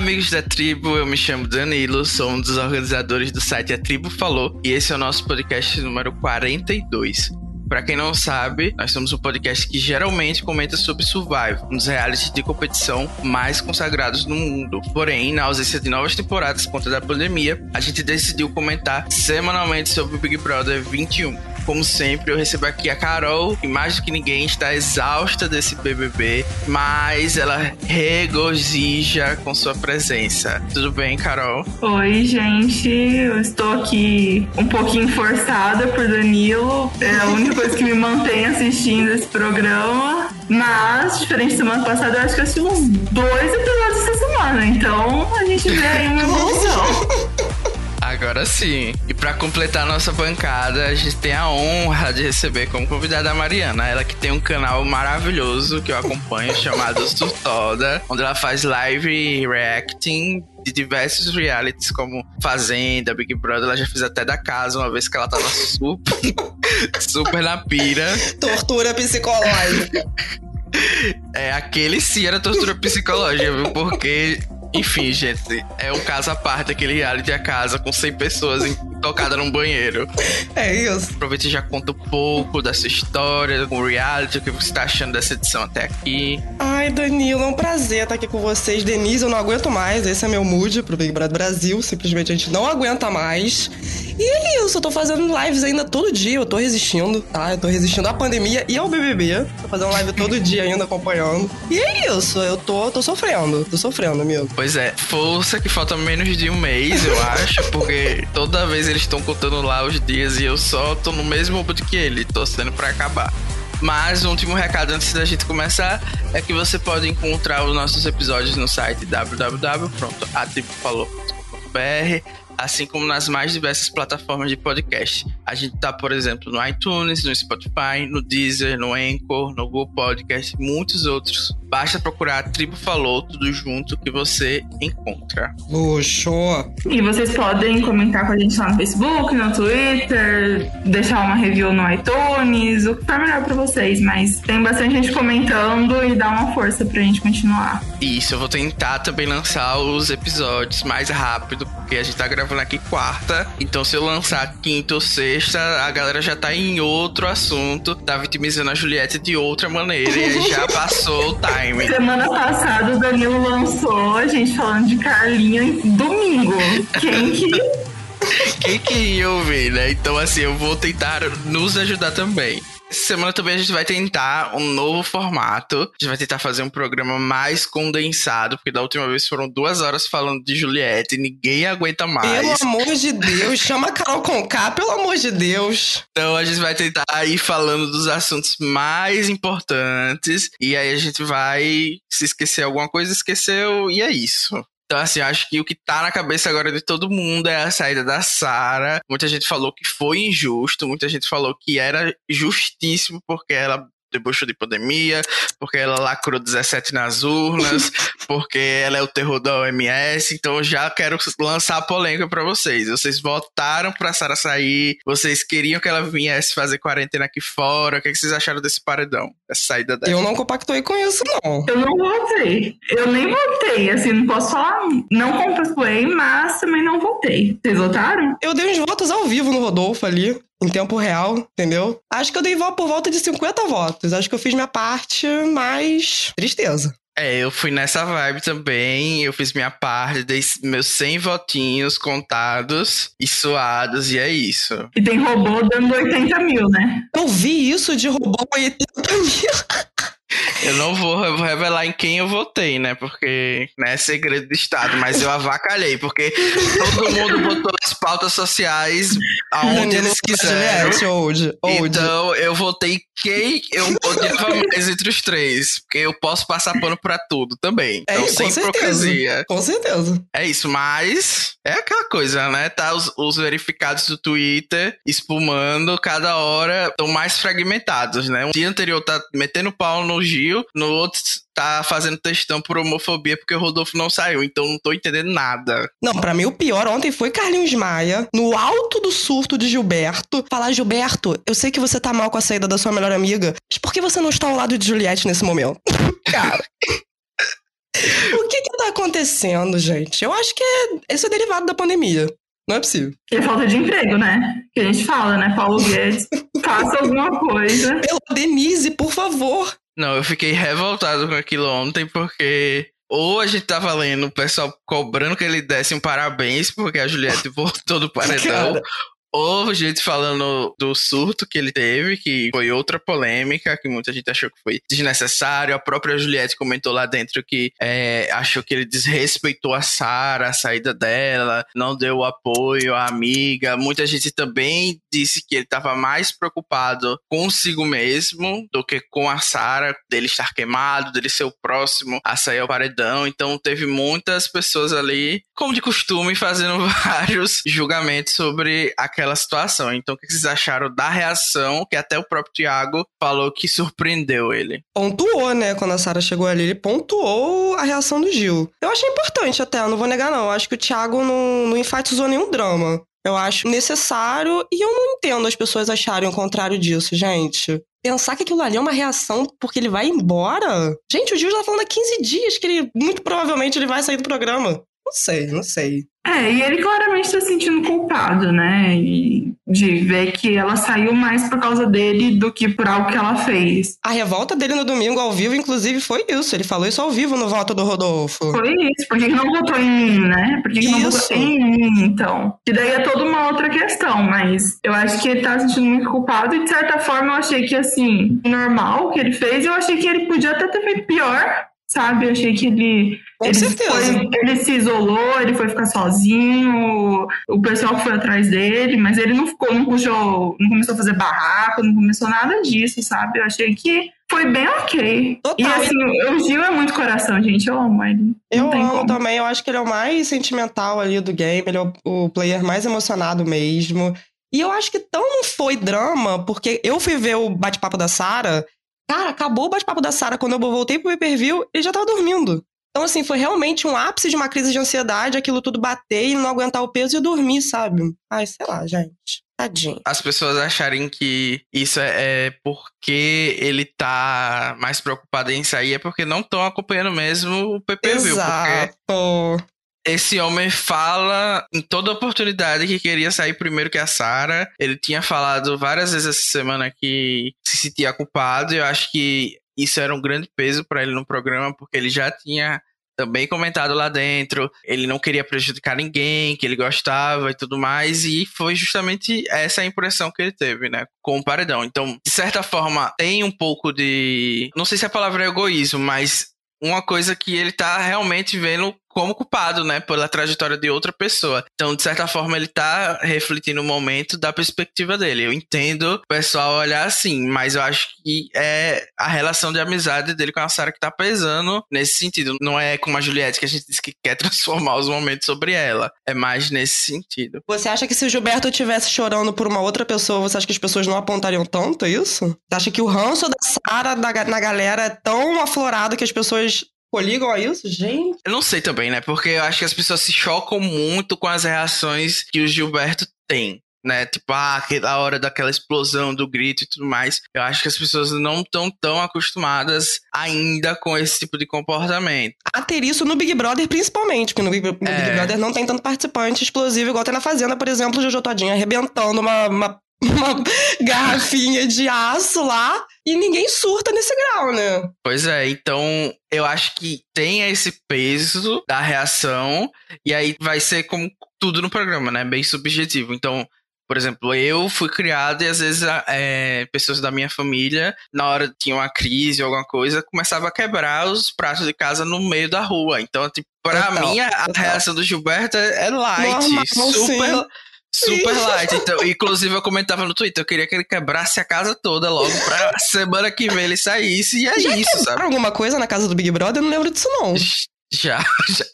amigos da tribo, eu me chamo Danilo, sou um dos organizadores do site A Tribo Falou e esse é o nosso podcast número 42. Para quem não sabe, nós somos um podcast que geralmente comenta sobre Survival, um dos realities de competição mais consagrados no mundo. Porém, na ausência de novas temporadas por conta da pandemia, a gente decidiu comentar semanalmente sobre o Big Brother 21 como sempre, eu recebo aqui a Carol, que mais do que ninguém está exausta desse BBB, mas ela regozija com sua presença. Tudo bem, Carol? Oi, gente. Eu estou aqui um pouquinho forçada por Danilo. É a única coisa que me mantém assistindo esse programa. Mas, diferente da semana passada, eu acho que eu assisti uns dois episódios essa semana. Então, a gente vê aí uma evolução. Agora sim. E para completar a nossa bancada, a gente tem a honra de receber como convidada a Mariana. Ela que tem um canal maravilhoso que eu acompanho chamado Surtoda, onde ela faz live reacting de diversos realities como Fazenda, Big Brother, ela já fez até da casa uma vez que ela tava super, super na pira. Tortura psicológica. É, aquele sim era tortura psicológica, viu? Porque enfim, gente, é um caso à parte aquele reality a casa com 100 pessoas tocadas num banheiro. É isso. Aproveita e já conta um pouco dessa história com o reality, o que você tá achando dessa edição até aqui. Ai, Danilo, é um prazer estar aqui com vocês. Denise, eu não aguento mais. Esse é meu mood pro Big Brother Brasil. Simplesmente a gente não aguenta mais. E é isso, eu tô fazendo lives ainda todo dia. Eu tô resistindo, tá? Eu tô resistindo à pandemia e ao BBB. Tô fazendo live todo dia ainda acompanhando. E é isso, eu tô, tô sofrendo. Tô sofrendo, amigo. Pois é, força que falta menos de um mês, eu acho, porque toda vez eles estão contando lá os dias e eu só tô no mesmo mood que ele, torcendo para acabar. Mas o último recado antes da gente começar é que você pode encontrar os nossos episódios no site www.atribufalou.com.br assim como nas mais diversas plataformas de podcast. A gente tá, por exemplo, no iTunes, no Spotify, no Deezer, no Anchor, no Google Podcast e muitos outros. Basta procurar a Tribo Falou tudo junto que você encontra. Luxo! E vocês podem comentar com a gente lá no Facebook, no Twitter, deixar uma review no iTunes, o que for melhor pra vocês, mas tem bastante gente comentando e dá uma força pra gente continuar. Isso, eu vou tentar também lançar os episódios mais rápido, porque a gente tá gravando aqui quarta, então se eu lançar quinta ou sexta, a galera já tá em outro assunto, tá vitimizando a Juliette de outra maneira e já passou o time. Semana passada o Danilo lançou a gente falando de Carlinha domingo. Quem que quem que ia ouvir, né? Então, assim, eu vou tentar nos ajudar também. Semana também a gente vai tentar um novo formato. A gente vai tentar fazer um programa mais condensado, porque da última vez foram duas horas falando de Juliette e ninguém aguenta mais. Pelo amor de Deus, chama a Carol Conká, pelo amor de Deus. Então a gente vai tentar ir falando dos assuntos mais importantes. E aí a gente vai se esquecer alguma coisa, esqueceu, e é isso. Então, assim, acho que o que tá na cabeça agora de todo mundo é a saída da Sara. Muita gente falou que foi injusto, muita gente falou que era justíssimo porque ela debochou de pandemia, porque ela lacrou 17 nas urnas, porque ela é o terror da OMS. Então já quero lançar a polêmica para vocês. Vocês votaram pra Sara sair, vocês queriam que ela viesse fazer quarentena aqui fora. O que, é que vocês acharam desse paredão, dessa saída dela? Eu não compactuei com isso, não. Eu não votei. Eu nem votei, assim, não posso falar. Não compactuei, mas também não votei. Vocês votaram? Eu dei uns votos ao vivo no Rodolfo ali em tempo real, entendeu? Acho que eu dei voto por volta de 50 votos. Acho que eu fiz minha parte, mas tristeza. É, eu fui nessa vibe também. Eu fiz minha parte, dei meus 100 votinhos contados e suados, e é isso. E tem robô dando 80 mil, né? Eu vi isso de robô 80 mil. Eu não vou revelar em quem eu votei, né? Porque né, é segredo de Estado, mas eu avacalhei, porque todo mundo botou as pautas sociais aonde eles quiseram. Old, old. Então eu votei quem eu odiava mais entre os três. Porque eu posso passar pano pra tudo também. É então, é, sem hipocrisia. Com certeza. É isso, mas é aquela coisa, né? Tá os, os verificados do Twitter espumando, cada hora estão mais fragmentados, né? Um dia anterior tá metendo pau no Gil, no outro tá fazendo textão por homofobia porque o Rodolfo não saiu, então não tô entendendo nada. Não, para mim o pior ontem foi Carlinhos Maia, no alto do surto de Gilberto, falar: Gilberto, eu sei que você tá mal com a saída da sua melhor amiga, mas por que você não está ao lado de Juliette nesse momento? Cara. O que que tá acontecendo? gente? Eu acho que é, esse é derivado da pandemia. Não é possível. E falta de emprego, né? Que a gente fala, né? Paulo Guedes, faça alguma coisa. Pela Denise, por favor. Não, eu fiquei revoltado com aquilo ontem porque ou a gente tava lendo o pessoal cobrando que ele desse um parabéns porque a Juliette voltou do paredão, Cara. Ou gente falando do surto que ele teve, que foi outra polêmica, que muita gente achou que foi desnecessário. A própria Juliette comentou lá dentro que é, achou que ele desrespeitou a Sara, a saída dela, não deu apoio à amiga. Muita gente também disse que ele estava mais preocupado consigo mesmo do que com a Sara, dele estar queimado, dele ser o próximo a sair ao paredão. Então teve muitas pessoas ali, como de costume, fazendo vários julgamentos sobre aquela situação. Então o que vocês acharam da reação que até o próprio Thiago falou que surpreendeu ele? Pontuou, né? Quando a Sara chegou ali, ele pontuou a reação do Gil. Eu achei importante até, não vou negar, não. Eu acho que o Thiago não, não enfatizou nenhum drama. Eu acho necessário e eu não entendo as pessoas acharem o contrário disso, gente. Pensar que aquilo ali é uma reação porque ele vai embora? Gente, o Gil já tá falando há 15 dias que ele, muito provavelmente, ele vai sair do programa. Não sei, não sei. É, e ele claramente tá se sentindo culpado, né? E de ver que ela saiu mais por causa dele do que por algo que ela fez. A revolta dele no domingo ao vivo, inclusive, foi isso. Ele falou isso ao vivo no voto do Rodolfo. Foi isso. Por que, que não votou em mim, né? Por que, que não votou em mim, então? E daí é toda uma outra questão, mas eu acho que ele tá se sentindo muito culpado e, de certa forma, eu achei que, assim, normal o que ele fez. Eu achei que ele podia até ter feito pior, sabe? Eu achei que ele Com ele certeza. foi- ele se isolou, ele foi ficar sozinho, o pessoal foi atrás dele, mas ele não ficou, não puxou, não começou a fazer barraco, não começou nada disso, sabe? Eu achei que foi bem ok. Total. E assim, o Gil é muito coração, gente. Eu amo ele. Eu amo como. também, eu acho que ele é o mais sentimental ali do game, ele é o, player mais emocionado mesmo. E eu acho que tão não foi drama, porque eu fui ver o bate-papo da Sarah. Cara, acabou o bate-papo da Sarah quando eu voltei pro pay-per-view, ele já tava dormindo. Então, assim, foi realmente um ápice de uma crise de ansiedade, aquilo tudo bater e não aguentar o peso e dormir, sabe? Ai, sei lá, gente. Tadinho. As pessoas acharem que isso é, é porque ele tá mais preocupado em sair, é porque não estão acompanhando mesmo o PPV. Porque Exato. esse homem fala em toda oportunidade que queria sair primeiro que a Sarah. Ele tinha falado várias vezes essa semana que se sentia culpado. E eu acho que isso era um grande peso para ele no programa, porque ele já tinha também comentado lá dentro. Ele não queria prejudicar ninguém, que ele gostava e tudo mais. E foi justamente essa a impressão que ele teve, né? Com o paredão. Então, de certa forma, tem um pouco de. Não sei se a palavra é egoísmo, mas uma coisa que ele tá realmente vendo como culpado, né, pela trajetória de outra pessoa. Então, de certa forma, ele tá refletindo o momento da perspectiva dele. Eu entendo o pessoal olhar assim, mas eu acho que é a relação de amizade dele com a Sarah que tá pesando nesse sentido. Não é como a Juliette que a gente diz que quer transformar os momentos sobre ela. É mais nesse sentido. Você acha que se o Gilberto estivesse chorando por uma outra pessoa, você acha que as pessoas não apontariam tanto isso? Você acha que o ranço da Sara da ga- na galera é tão aflorado que as pessoas coligam a isso? Gente. Eu não sei também, né? Porque eu acho que as pessoas se chocam muito com as reações que o Gilberto tem. Né, tipo, ah, aquela hora daquela explosão do grito e tudo mais. Eu acho que as pessoas não estão tão acostumadas ainda com esse tipo de comportamento. A ter isso no Big Brother, principalmente, porque no Big, no Big É. Brother não tem tanto participante explosivo, igual tem na Fazenda, por exemplo, o Jojo Todinho arrebentando uma, uma, uma garrafinha de aço lá e ninguém surta nesse grau, né? Pois é, então eu acho que tem esse peso da reação, e aí vai ser como tudo no programa, né? Bem subjetivo. Então, por exemplo, eu fui criado e às vezes é, pessoas da minha família, na hora tinha uma crise ou alguma coisa, começava a quebrar os pratos de casa no meio da rua. Então, tipo, pra Total, mim, a, total. reação do Gilberto é, é light, Normal, super. sim. Super light. Então, inclusive, eu comentava no Twitter, eu queria que ele quebrasse a casa toda logo pra semana que vem ele saísse. E é Já isso, sabe? alguma coisa na casa do Big Brother? Eu não lembro disso, não. Já, já,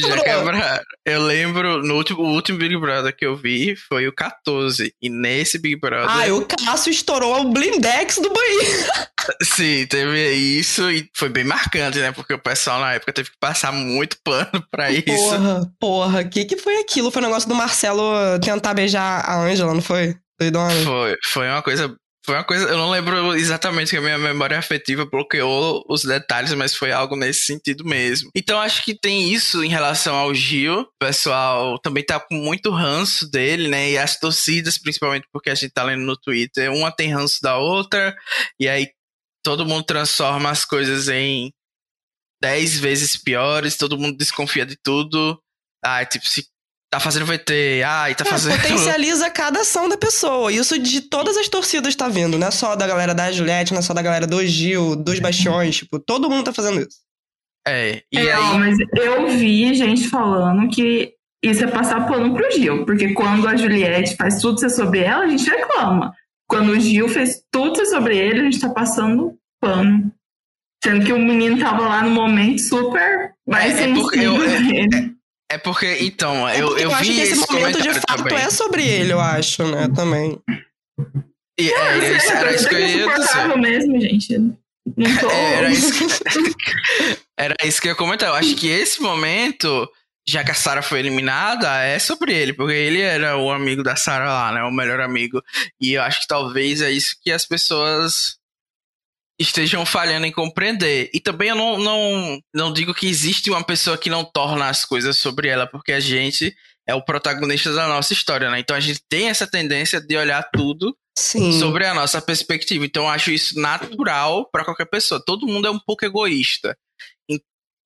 já quebraram. Eu lembro, no último, o último Big Brother que eu vi foi o 14. E nesse Big Brother, Ah, o Cássio estourou o blindex do banheiro. sim, teve isso e foi bem marcante, né? Porque o pessoal na época teve que passar muito pano pra isso. Porra, porra, o que, que foi aquilo? Foi o negócio do Marcelo tentar beijar a Ângela, não foi? Doidona? Foi, foi uma coisa Foi uma coisa, eu não lembro exatamente que a minha memória afetiva bloqueou os detalhes, mas foi algo nesse sentido mesmo. Então acho que tem isso em relação ao Gil. O pessoal também tá com muito ranço dele, né? E as torcidas, principalmente porque a gente tá lendo no Twitter, uma tem ranço da outra, e aí todo mundo transforma as coisas em dez vezes piores, todo mundo desconfia de tudo. Ah, tipo, se tá fazendo VT, ai, tá é, fazendo. Potencializa cada ação da pessoa. Isso de todas as torcidas tá vindo, não é só da galera da Juliette, não é só da galera do Gil, dos Bastiões, tipo, todo mundo tá fazendo isso. É, e é, aí... mas eu vi gente falando que isso é passar pano pro Gil, porque quando a Juliette faz tudo ser sobre ela, a gente reclama. Quando o Gil fez tudo ser sobre ele, a gente tá passando pano. Sendo que o menino tava lá no momento super mais é, é porque eu, é, é porque, então, é eu, porque eu, eu vi que esse, esse momento de fato também. é sobre ele, eu acho, né, também. E, é, é, é, era isso que eu ia dizer. mesmo, gente. Não tô... Era isso, que... era isso que eu ia comentar. Eu acho que esse momento, já que a Sarah foi eliminada, é sobre ele, porque ele era o amigo da Sarah lá, né? O melhor amigo. E eu acho que talvez é isso que as pessoas estejam falhando em compreender. E também eu não, não, não digo que existe uma pessoa que não torna as coisas sobre ela, porque a gente é o protagonista da nossa história, né? Então a gente tem essa tendência de olhar tudo Sim. sobre a nossa perspectiva. Então eu acho isso natural para qualquer pessoa. Todo mundo é um pouco egoísta.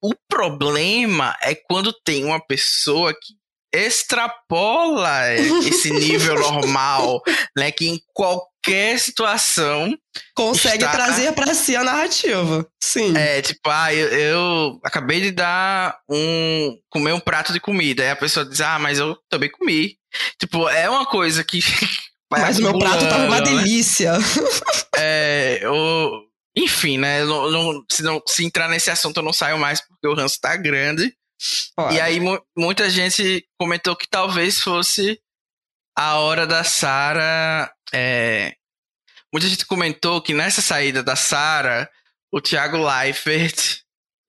O problema é quando tem uma pessoa que extrapola esse nível normal, né? Que em qualquer situação consegue está... trazer para si a narrativa. Sim. É, tipo, ah, eu, eu, acabei de dar um comer um prato de comida, aí a pessoa diz: "Ah, mas eu também comi". Tipo, é uma coisa que Mas o meu prato tava uma né? delícia. É, eu enfim, né? Não, não, se, não, se entrar nesse assunto eu não saio mais porque o ranço tá grande. Olha. E aí muita gente comentou que talvez fosse a hora da Sara. É... Muita gente comentou que nessa saída da Sara, o Thiago Leifert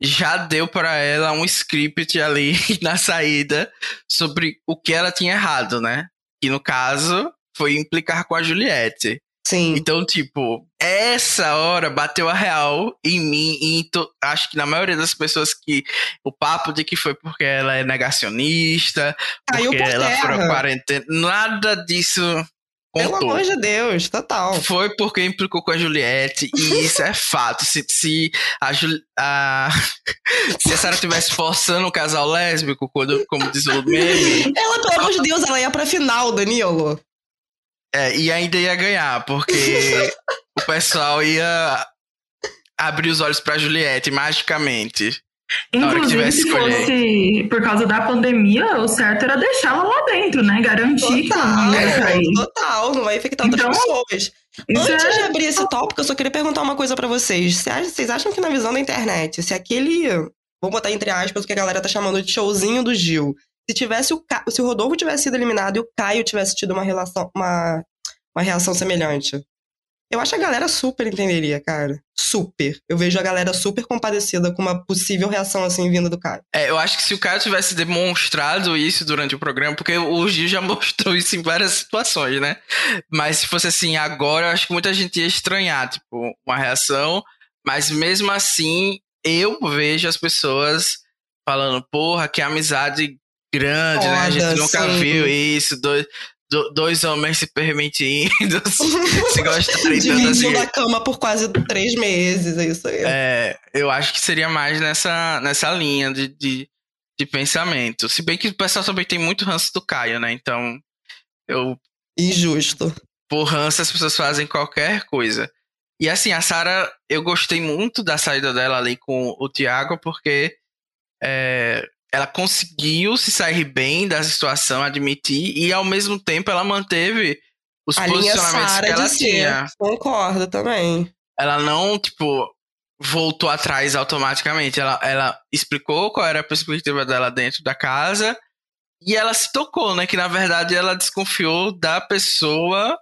já deu para ela um script ali na saída sobre o que ela tinha errado, né? Que no caso foi implicar com a Juliette. Sim. Então, tipo, essa hora bateu a real em mim e to, acho que na maioria das pessoas que o papo de que foi porque ela é negacionista, Caiu porque ela foi quarentena, nada disso Contou. Pelo amor de Deus, total. Foi porque implicou com a Juliette, e isso é fato. Se, se a, a, se a Sarah estivesse forçando o casal lésbico, quando, como diz o meme. Ela, pelo amor de Deus, ela ia pra final, Danilo. É, e ainda ia ganhar, porque o pessoal ia abrir os olhos pra Juliette magicamente. Inclusive, se fosse por causa da pandemia, o certo era deixá-la lá dentro, né? Garantir total, que ela não ia sair. Total, não vai infectar outras então, pessoas. Antes é... de abrir esse tópico, eu só queria perguntar uma coisa para vocês. Vocês acham que na visão da internet, se aquele. Vou botar entre aspas o que a galera tá chamando de showzinho do Gil se tivesse o Ca... se o Rodolfo tivesse sido eliminado e o Caio tivesse tido uma relação, uma, uma reação semelhante. Eu acho que a galera super entenderia, cara. Super. Eu vejo a galera super compadecida com uma possível reação assim vinda do Caio. É, eu acho que se o Caio tivesse demonstrado isso durante o programa, porque o Gil já mostrou isso em várias situações, né? Mas se fosse assim agora, eu acho que muita gente ia estranhar, tipo, uma reação. Mas mesmo assim, eu vejo as pessoas falando, porra, que amizade grande, Foda, né? A gente nunca sim. viu isso. Dois, dois homens se permitindo se gostarem tanto assim. a cama por quase três meses, é isso aí. É, eu acho que seria mais nessa, nessa linha de, de, de pensamento. Se bem que o pessoal também tem muito ranço do Caio, né? Então, eu... Injusto. Por ranço as pessoas fazem qualquer coisa. E assim, a Sara, eu gostei muito da saída dela ali com o Thiago, porque é, ela conseguiu se sair bem da situação, admitir, e ao mesmo tempo ela manteve os a posicionamentos que ela tinha. Concordo também. Ela não, tipo, voltou atrás automaticamente. Ela, ela explicou qual era a perspectiva dela dentro da casa e ela se tocou, né? Que na verdade ela desconfiou da pessoa,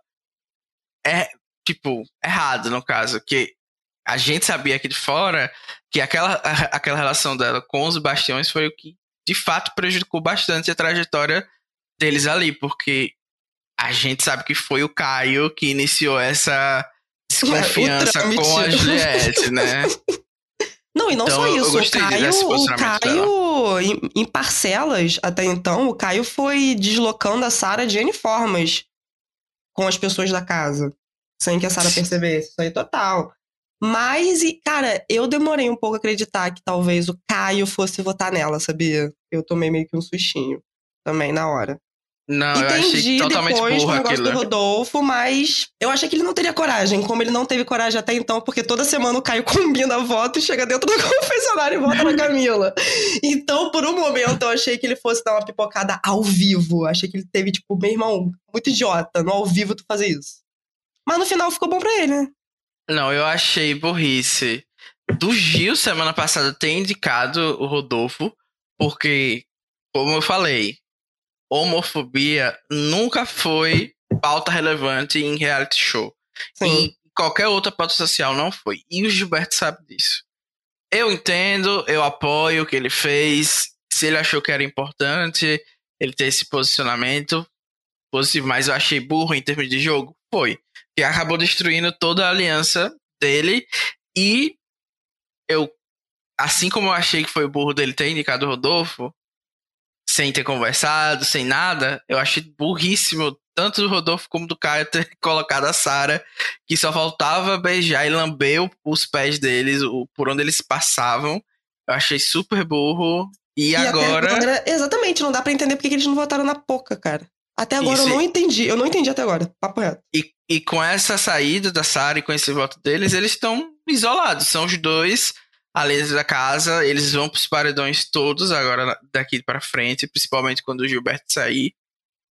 é, tipo, errada no caso. Que a gente sabia aqui de fora que aquela, aquela relação dela com os bastiões foi o que de fato prejudicou bastante a trajetória deles ali, porque a gente sabe que foi o Caio que iniciou essa desconfiança com a Juliette, né? Não, e não Então, só isso. O Caio, o Caio em, em parcelas, até então, o Caio foi deslocando a Sara de N formas com as pessoas da casa. Sem que a Sara percebesse. Isso aí total. Mas, e, cara, eu demorei um pouco a acreditar que talvez o Caio fosse votar nela, sabia? Eu tomei meio que um sustinho também na hora. Não, eu achei Entendi totalmente depois burro aquilo. do Rodolfo, mas eu achei que ele não teria coragem, como ele não teve coragem até então, porque toda semana o Caio combina a voto e chega dentro do confessionário e vota na Camila. Então, por um momento, eu achei que ele fosse dar uma pipocada ao vivo. Achei que ele teve, tipo, meu irmão, muito idiota, no ao vivo tu fazer isso. Mas no final ficou bom pra ele, né? Não, eu achei burrice. Do Gil, semana passada, ter indicado o Rodolfo, porque, como eu falei, homofobia nunca foi pauta relevante em reality show. Sim. Em qualquer outra pauta social não foi. E o Gilberto sabe disso. Eu entendo, eu apoio o que ele fez. Se ele achou que era importante ele ter esse posicionamento positivo, mas eu achei burro em termos de jogo. Foi. Que acabou destruindo toda a aliança dele. E eu, assim como eu achei que foi burro dele ter indicado o Rodolfo, sem ter conversado, sem nada, eu achei burríssimo tanto do Rodolfo como do Caio ter colocado a Sara, que só faltava beijar e lamber os pés deles, o, por onde eles passavam. Eu achei super burro. E, E agora. era- exatamente, não dá pra entender porque que eles não votaram na Poca, cara. Até agora Isso eu não entendi. Eu não entendi até agora. Papo reto. E, e com essa saída da Sara e com esse voto deles, eles estão isolados. São os dois além da casa. Eles vão pros paredões todos agora daqui pra frente, principalmente quando o Gilberto sair.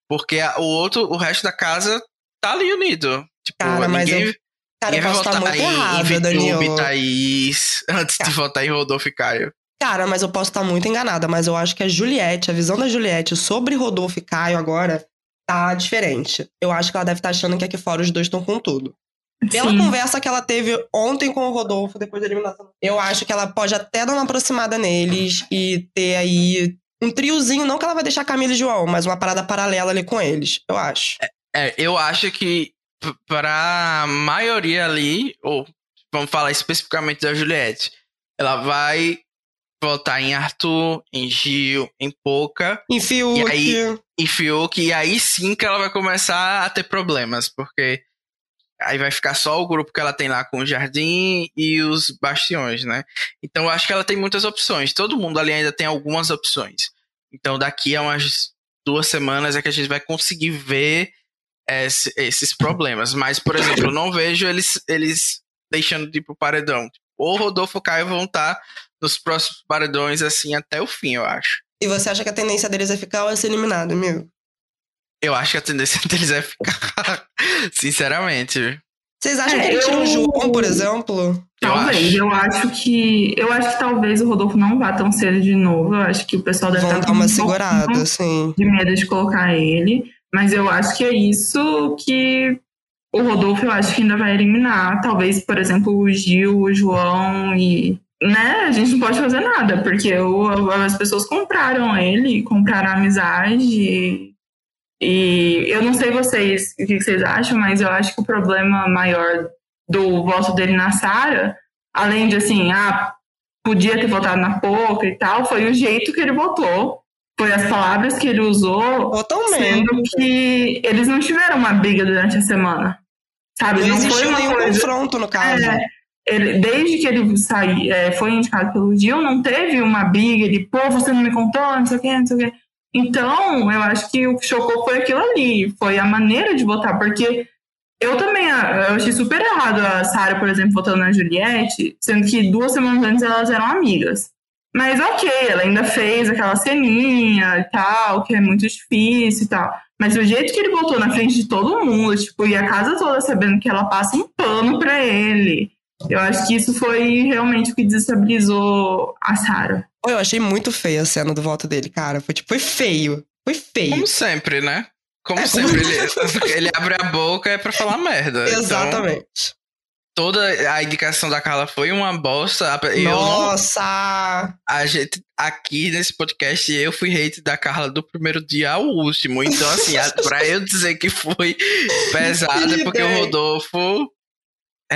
Porque a- o outro, o resto da casa tá ali unido. Tipo, Cara, mas ninguém, eu- Cara, eu posso estar muito em errada, Vitube, Danilo. Thaís, antes de votar em Rodolfo e Caio. Cara, mas eu posso estar muito enganada, mas eu acho que a Juliette, a visão da Juliette sobre Rodolfo e Caio agora tá diferente. Eu acho que ela deve estar achando que aqui fora os dois estão com tudo. Pela Sim. conversa que ela teve ontem com o Rodolfo, depois da eliminação, eu acho que ela pode até dar uma aproximada neles e ter aí um triozinho, não que ela vai deixar Camila e João, mas uma parada paralela ali com eles, eu acho. É, eu acho que p- pra maioria ali, ou vamos falar especificamente da Juliette, ela vai votar em Arthur, em Gil, em Poca, Em Fiuk, E aí- em Fiuk, e aí sim que ela vai começar a ter problemas, porque aí vai ficar só o grupo que ela tem lá com o Jardim e os Bastiões, né? Então eu acho que ela tem muitas opções. Todo mundo ali ainda tem algumas opções. Então daqui a umas duas semanas é que a gente vai conseguir ver esse- esses problemas. Mas, por exemplo, eu não vejo eles, eles deixando de ir pro paredão. Ou Rodolfo e Caio vão estar nos próximos paredões, assim, até o fim, eu acho. E você acha que a tendência deles é ficar ou é ser eliminado, amigo? Eu acho que a tendência deles é ficar. Sinceramente. Vocês acham É, que ele tira o eu- João, por exemplo? Eu Talvez, acho. eu acho que. Eu acho que talvez o Rodolfo não vá tão cedo de novo. Eu acho que o pessoal deve Vão estar dar uma um segurada, assim. de medo de colocar ele. Mas eu acho que é isso que o Rodolfo eu acho que ainda vai eliminar. Talvez, por exemplo, o Gil, o João e. Né? A gente não pode fazer nada, porque o- as pessoas compraram ele, compraram a amizade. E eu não sei vocês o que vocês acham, mas eu acho que o problema maior do voto dele na Sara, além de assim, ah, podia ter votado na Poca e tal, foi o jeito que ele votou. Foi as palavras que ele usou, Totalmente. sendo que eles não tiveram uma briga durante a semana. Sabe? Não Não, foi existiu nenhum coisa. confronto, no caso. É, ele, desde que ele saí, é, foi indicado pelo Gil, não teve uma briga de, pô, você não me contou, não sei o quê, não sei o quê. Então, eu acho que o que chocou foi aquilo ali, foi a maneira de votar, porque eu também ah, eu achei super errado a Sarah, por exemplo, votando na Juliette, sendo que duas semanas antes elas eram amigas. Mas ok, ela ainda fez aquela ceninha e tal, que é muito difícil e tal. Mas o jeito que ele votou na frente de todo mundo, tipo, e a casa toda sabendo que ela passa um pano pra ele. Eu acho que isso foi realmente o que desestabilizou a Sarah. Pô, Eu achei muito feia a cena do voto dele, cara. Foi tipo, foi feio. Foi feio. Como sempre, né? Como É, sempre, ele, ele abre a boca é pra falar merda. Então, Exatamente. toda a indicação da Carla foi uma bosta. Não, Nossa! a gente, aqui nesse podcast, eu fui hate da Carla do primeiro dia ao último. Então, assim, pra eu dizer que foi pesada, é porque o Idem. Rodolfo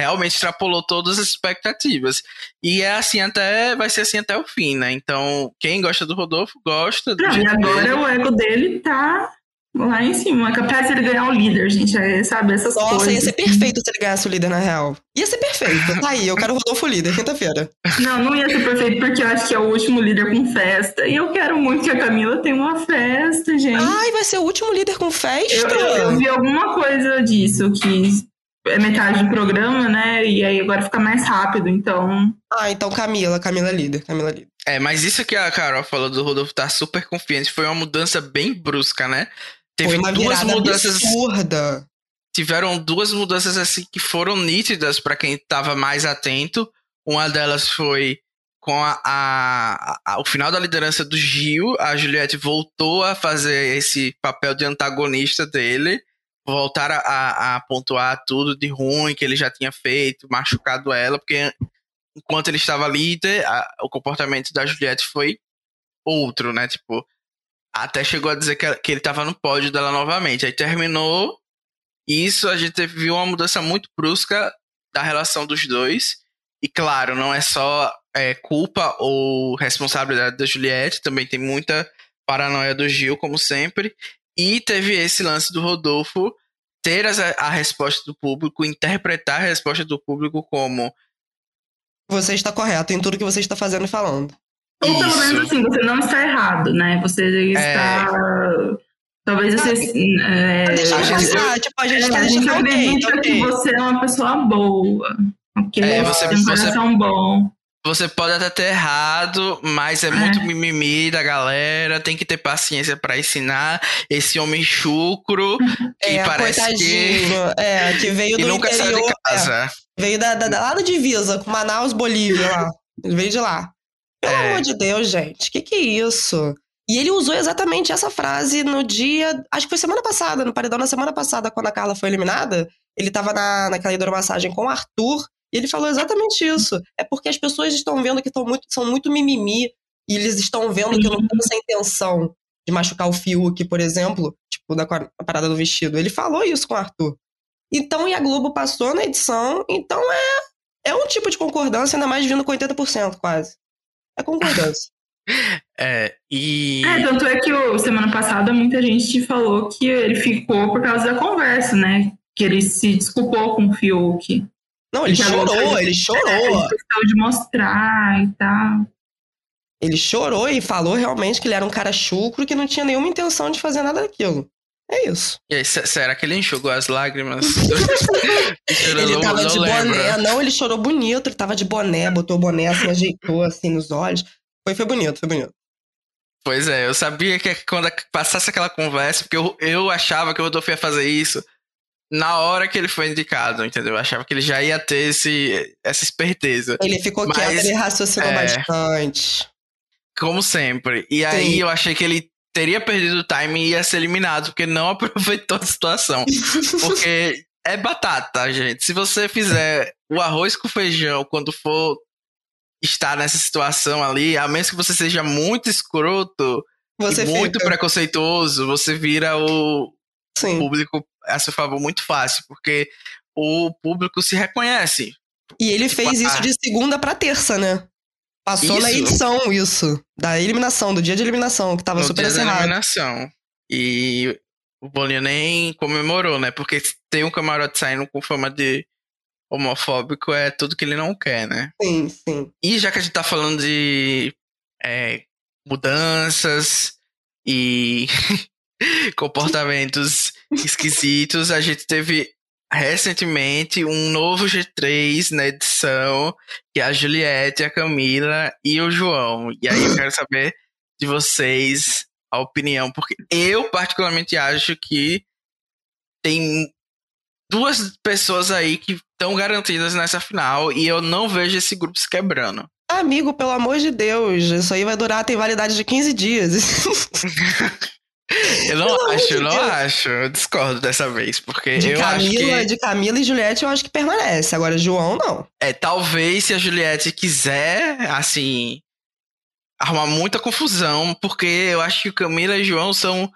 realmente extrapolou todas as expectativas. E é assim até, vai ser assim até o fim, né? Então, quem gosta do Rodolfo, gosta. Do Não, e agora dele. o ego dele tá lá em cima. É capaz de ele ganhar o líder, gente. É, sabe, essas Nossa, coisas. ia ser perfeito se ele ganhasse o líder, na real. Ia ser perfeito. Tá aí, eu quero o Rodolfo líder, quinta-feira. Não, não ia ser perfeito porque eu acho que é o último líder com festa. E eu quero muito que a Camila tenha uma festa, gente. Ai, vai ser o último líder com festa? Eu, eu, eu vi alguma coisa disso, que é metade do programa, né? E aí agora fica mais rápido, então. Ah, então Camila, Camila é líder, Camila é líder. É, mas isso que a Carol falou do Rodolfo tá super confiante foi uma mudança bem brusca, né? Teve Foi uma duas mudanças absurda. Tiveram duas mudanças assim que foram nítidas para quem estava mais atento. Uma delas foi com a, a, a, o final da liderança do Gil, a Juliette voltou a fazer esse papel de antagonista dele, voltar a, a pontuar tudo de ruim que ele já tinha feito, machucado ela, porque enquanto ele estava líder, o comportamento da Juliette foi outro, né? Tipo, até chegou a dizer que, que ele estava no pódio dela novamente. Aí terminou. Isso a gente viu uma mudança muito brusca da relação dos dois. E claro, não é só é, culpa ou responsabilidade da Juliette, também tem muita paranoia do Gil, como sempre. E teve esse lance do Rodolfo ter a, a resposta do público, interpretar a resposta do público como. Você está correto em tudo que você está fazendo e falando. Ou pelo menos assim, você não está errado, né? Você está. É... Talvez você. É... Deixa eu passar, tipo, a gente, é, tá a gente acredita okay, okay. que você é uma pessoa boa. Ok? É, você, tem um coração você... bom. Você pode até ter errado, mas é muito é. mimimi da galera. Tem que ter paciência para ensinar esse homem chucro que é, parece que é que veio do nunca interior, sai de casa. É, veio da, da, da, lá da divisa com Manaus, Bolívia lá. Ele veio de lá. Pelo é. amor de Deus, gente, que que é isso? E ele usou exatamente essa frase no dia. Acho que foi semana passada, no paredão da semana passada, quando a Carla foi eliminada. Ele tava na, naquela hidromassagem com o Arthur. E ele falou exatamente isso. É porque as pessoas estão vendo que muito, são muito mimimi. E eles estão vendo que eu não tenho essa intenção de machucar o Fiuk, por exemplo. Tipo, na, na parada do vestido. Ele falou isso com o Arthur. Então, e a Globo passou na edição. Então é, é um tipo de concordância, ainda mais vindo com 80% quase. É concordância. É, e. É, tanto é que o, semana passada muita gente falou que ele ficou por causa da conversa, né? Que ele se desculpou com o Fiuk. Não, ele chorou, ele chorou. De mostrar e tal. Ele chorou e falou realmente que ele era um cara chucro que não tinha nenhuma intenção de fazer nada daquilo. É isso. E aí, será que ele enxugou as lágrimas? ele tava de boné, não, ele chorou bonito, ele tava de boné, botou o boné assim, ajeitou assim nos olhos. Foi, foi bonito, foi bonito. Pois é, eu sabia que quando passasse aquela conversa, porque eu, eu achava que o Rodolfo ia fazer isso na hora que ele foi indicado, entendeu? Eu achava que ele já ia ter esse, essa esperteza. Ele ficou Mas, quieto, ele raciocinou é, bastante. Como sempre. E Sim. aí eu achei que ele teria perdido o time e ia ser eliminado, porque não aproveitou a situação. porque é batata, gente. Se você fizer o arroz com feijão quando for estar nessa situação ali, a menos que você seja muito escroto você muito preconceituoso, você vira o Sim. público a seu favor muito fácil, porque o público se reconhece. E ele tipo, fez isso de segunda para terça, né? Passou isso. na edição isso, da eliminação, do dia de eliminação, que tava no super dia da eliminação. E o Boninho nem comemorou, né? Porque tem um camarote saindo com fama de homofóbico é tudo que ele não quer, né? Sim, sim. E já que a gente tá falando de é, mudanças e comportamentos esquisitos, a gente teve recentemente um novo G3 na edição, que é a Juliette, a Camila e o João. E aí eu quero saber de vocês a opinião, porque eu particularmente acho que tem duas pessoas aí que estão garantidas nessa final e eu não vejo esse grupo se quebrando. Amigo, pelo amor de Deus, isso aí vai durar, tem validade de 15 dias. Eu não Pelo acho, eu não Deus. acho. Eu discordo dessa vez, porque de eu Camila, acho que... De Camila e Juliette eu acho que permanece. Agora, João, não. É, talvez se a Juliette quiser, assim, arrumar muita confusão, porque eu acho que Camila e João são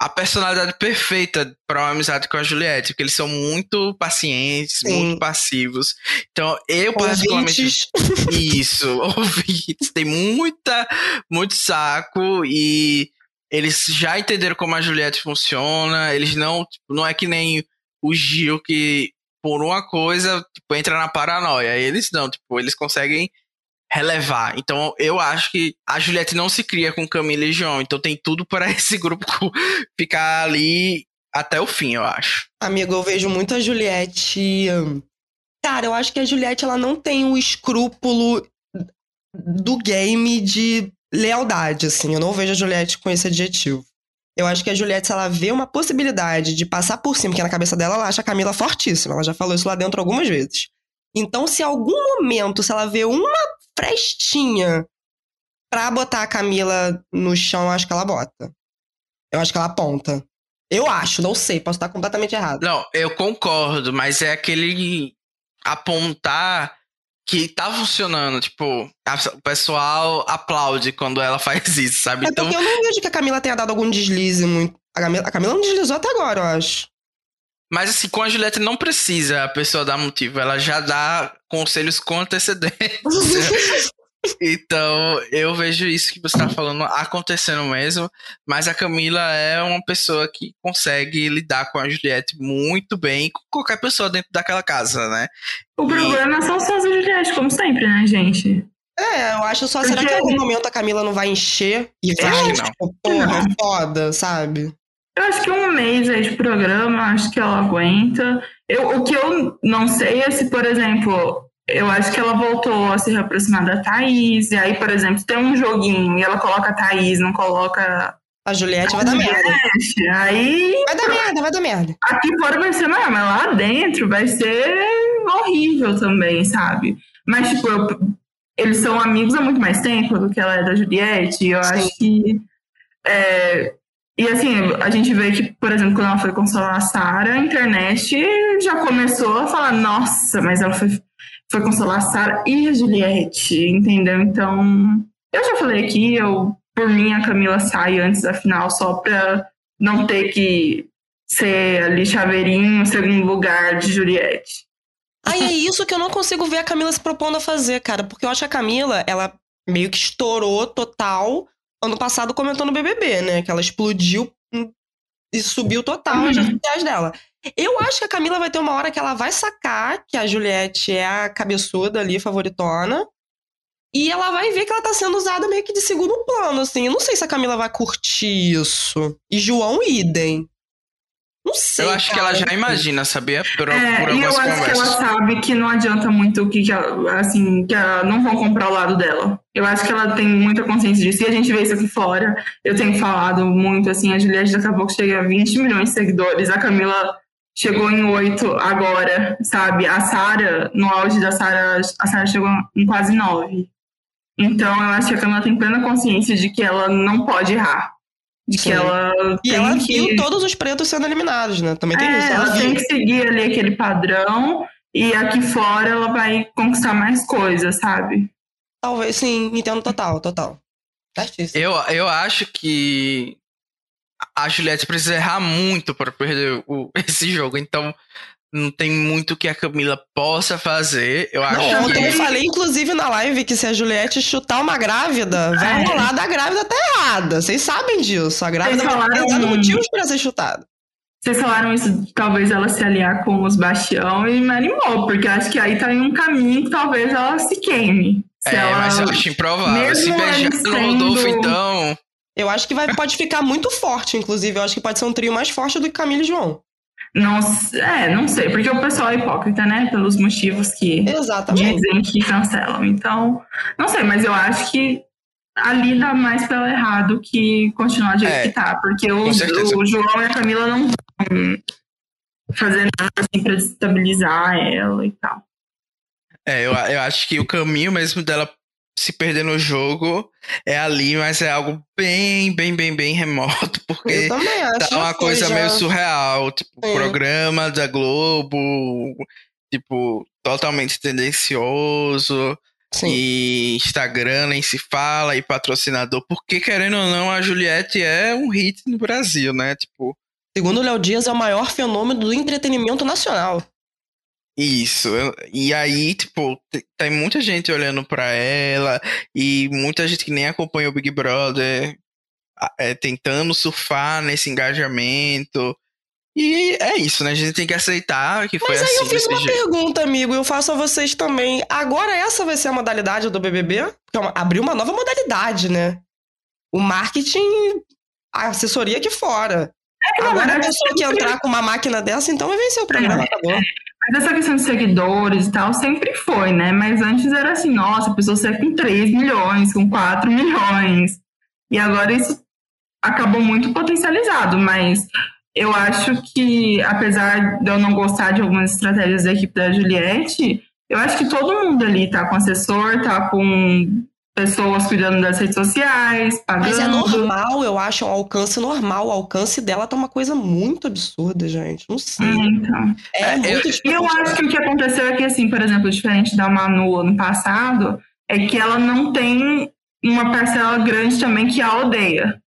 a personalidade perfeita para uma amizade com a Juliette, porque eles são muito pacientes, Sim. muito passivos. Então, eu particularmente Ouvintes. isso, ouvintes, tem muita muito saco e eles já entenderam como a Juliette funciona, eles não, tipo, não é que nem o Gil que por uma coisa, tipo, entra na paranoia. Eles não, tipo, eles conseguem relevar. Então, eu acho que a Juliette não se cria com Camila e João. Então, tem tudo para esse grupo ficar ali até o fim, eu acho. Amigo, eu vejo muito a Juliette. hum, Cara, eu acho que a Juliette ela não tem o escrúpulo do game de lealdade, assim. Eu não vejo a Juliette com esse adjetivo. Eu acho que a Juliette, se ela vê uma possibilidade de passar por cima, porque na cabeça dela ela acha a Camila fortíssima. Ela já falou isso lá dentro algumas vezes. Então, se algum momento, se ela vê uma frestinha pra botar a Camila no chão, eu acho que ela bota. Eu acho que ela aponta. Eu acho, não sei, posso estar completamente errado. Não, eu concordo, mas é aquele apontar que tá funcionando. Tipo, a- o pessoal aplaude quando ela faz isso, sabe? É Então, porque eu não vejo que a Camila tenha dado algum deslize muito. A Camila, a Camila não deslizou até agora, eu acho. mas assim, com a Juliette não precisa a pessoa dar motivo, ela já dá conselhos com antecedência. Então, eu vejo isso que você tá falando acontecendo mesmo, mas a Camila é uma pessoa que consegue lidar com a Juliette muito bem, com qualquer pessoa dentro daquela casa, né? O problema são só as Juliette, como sempre, né, gente? É, eu acho só. Será Porque- que em algum momento a Camila não vai encher e Eu vai, acho que não. tipo, porra, Não. foda, sabe? Eu acho que um mês aí de programa, acho que ela aguenta. Eu, o que eu não sei é se, por exemplo, eu acho que ela voltou a se reaproximar da Thaís, e aí, por exemplo, tem um joguinho e ela coloca a Thaís, não coloca A Juliette vai dar merda. Juliette, aí Vai dar merda, vai dar merda. aqui fora vai ser maior, mas lá dentro vai ser horrível também, sabe? Mas, tipo, eu- eles são amigos há muito mais tempo do que ela é da Juliette, e eu Sim. acho que. é, e assim, a gente vê que, por exemplo, quando ela foi consolar a Sarah, a internet já começou a falar, nossa, mas ela foi, foi consolar a Sarah e a Juliette, entendeu? Então, eu já falei aqui, eu, por mim, a Camila sai antes da final só pra não ter que ser ali chaveirinho, segundo lugar de Juliette. Aí é isso que eu não consigo ver a Camila se propondo a fazer, cara. Porque eu acho que a Camila, ela meio que estourou total ano passado comentou no BBB, né? Que ela explodiu hum, e subiu total as Uhum. redes sociais dela. Eu acho que a Camila vai ter uma hora que ela vai sacar que a Juliette é a cabeçuda ali, favoritona. E ela vai ver que ela tá sendo usada meio que de segundo plano, assim. Eu não sei se a Camila vai curtir isso. E João, idem. Não sei. eu acho que ela cara. já imagina, sabia? Por, É, por e eu acho que ela conversas. sabe que não adianta muito o que, que ela, assim, que ela não vão comprar o lado dela. Eu acho que ela tem muita consciência disso. E a gente vê isso aqui fora. Eu tenho falado muito, assim, a Juliette daqui a pouco chega a 20 milhões de seguidores. A Camila chegou em 8 agora, sabe? A Sara, no auge da Sara, a Sara chegou em quase 9. Então eu acho que a Camila tem plena consciência de que ela não pode errar. De que ela E tem ela que... viu todos os pretos sendo eliminados, né? Também tem É, isso. ela Ela tem viu. que seguir ali aquele padrão e aqui fora ela vai conquistar mais coisas, sabe? Talvez, sim, entendo total, total. Certíssimo. Eu, eu acho que a Juliette precisa errar muito para perder o- esse jogo. Então, não tem muito que a Camila possa fazer. Eu acho Não, ontem que. eu falei, inclusive, na live que se a Juliette chutar uma grávida, vai É. rolar da grávida tá errada. Vocês sabem disso. A grávida vai falaram- dado motivos pra ser chutada. Vocês falaram isso, talvez ela se aliar com os Bastião e me animou, porque acho que aí tá em um caminho que talvez ela se queime. Se É, ela... mas eu acho improvável. Se mesmo beijar ele no sendo- Rodolfo, então. Eu acho que vai, pode ficar muito forte, inclusive. Eu acho que pode ser um trio mais forte do que Camila e João. Não, é, não sei, porque o pessoal é hipócrita, né? Pelos motivos que Exatamente. dizem que cancelam. Então, não sei, mas eu acho que ali dá mais pra ela errar do que continuar do jeito É, que tá. Porque o, o João e a Camila não vão fazer nada assim pra destabilizar ela e tal. É, eu, eu acho que o caminho mesmo dela se perder no jogo é ali, mas é algo bem, bem, bem, bem remoto, porque tá uma foi, coisa já. meio surreal, tipo, Sim. programa da Globo, tipo, totalmente tendencioso. Sim. E Instagram nem se fala, e patrocinador, porque querendo ou não, a Juliette é um hit no Brasil, né? Tipo. Segundo o Léo Dias, é o maior fenômeno do entretenimento nacional. Isso. E aí, tipo, tem muita gente olhando para ela e muita gente que nem acompanha o Big Brother é, tentando surfar nesse engajamento. E é isso, né? A gente tem que aceitar que foi Mas aí assim. Mas aí eu fiz uma jeito. pergunta, amigo. Eu faço a vocês também. Agora essa vai ser a modalidade do BBB? Porque é abriu uma nova modalidade, né? O marketing, a assessoria aqui fora. É Agora a pessoa que entrar com uma máquina dessa, então vai vencer o programa, é. acabou. Mas essa questão de seguidores e tal sempre foi, né? Mas antes era assim, nossa, a pessoa sai com 3 milhões, com 4 milhões. E agora isso acabou muito potencializado, mas eu acho que, apesar de eu não gostar de algumas estratégias da equipe da Juliette, eu acho que todo mundo ali tá com assessor, tá com pessoas cuidando das redes sociais, pagando. Mas é normal, eu acho, um alcance normal. O alcance dela tá uma coisa muito absurda, gente. Não sei. É, então. É, é muito eu, eu acho que o que aconteceu é que, assim, por exemplo, diferente da Manu ano passado, é que ela não tem uma parcela grande também que a odeia.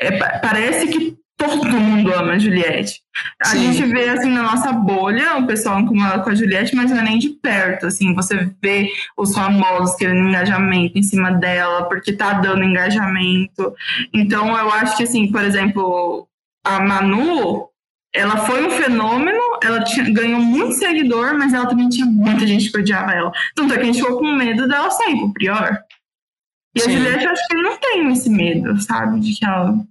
É, parece que todo mundo ama a Juliette. A Sim. gente vê, assim, na nossa bolha, o pessoal com a, com a Juliette, mas não é nem de perto, assim, você vê os famosos querendo engajamento em cima dela, porque tá dando engajamento. Então, eu acho que, assim, por exemplo, a Manu, ela foi um fenômeno, ela tinha, ganhou muito seguidor, mas ela também tinha muita gente que odiava ela. Tanto é que a gente ficou com medo dela sair pro pior. E Sim. a Juliette, eu acho que não tem esse medo, sabe? De que ela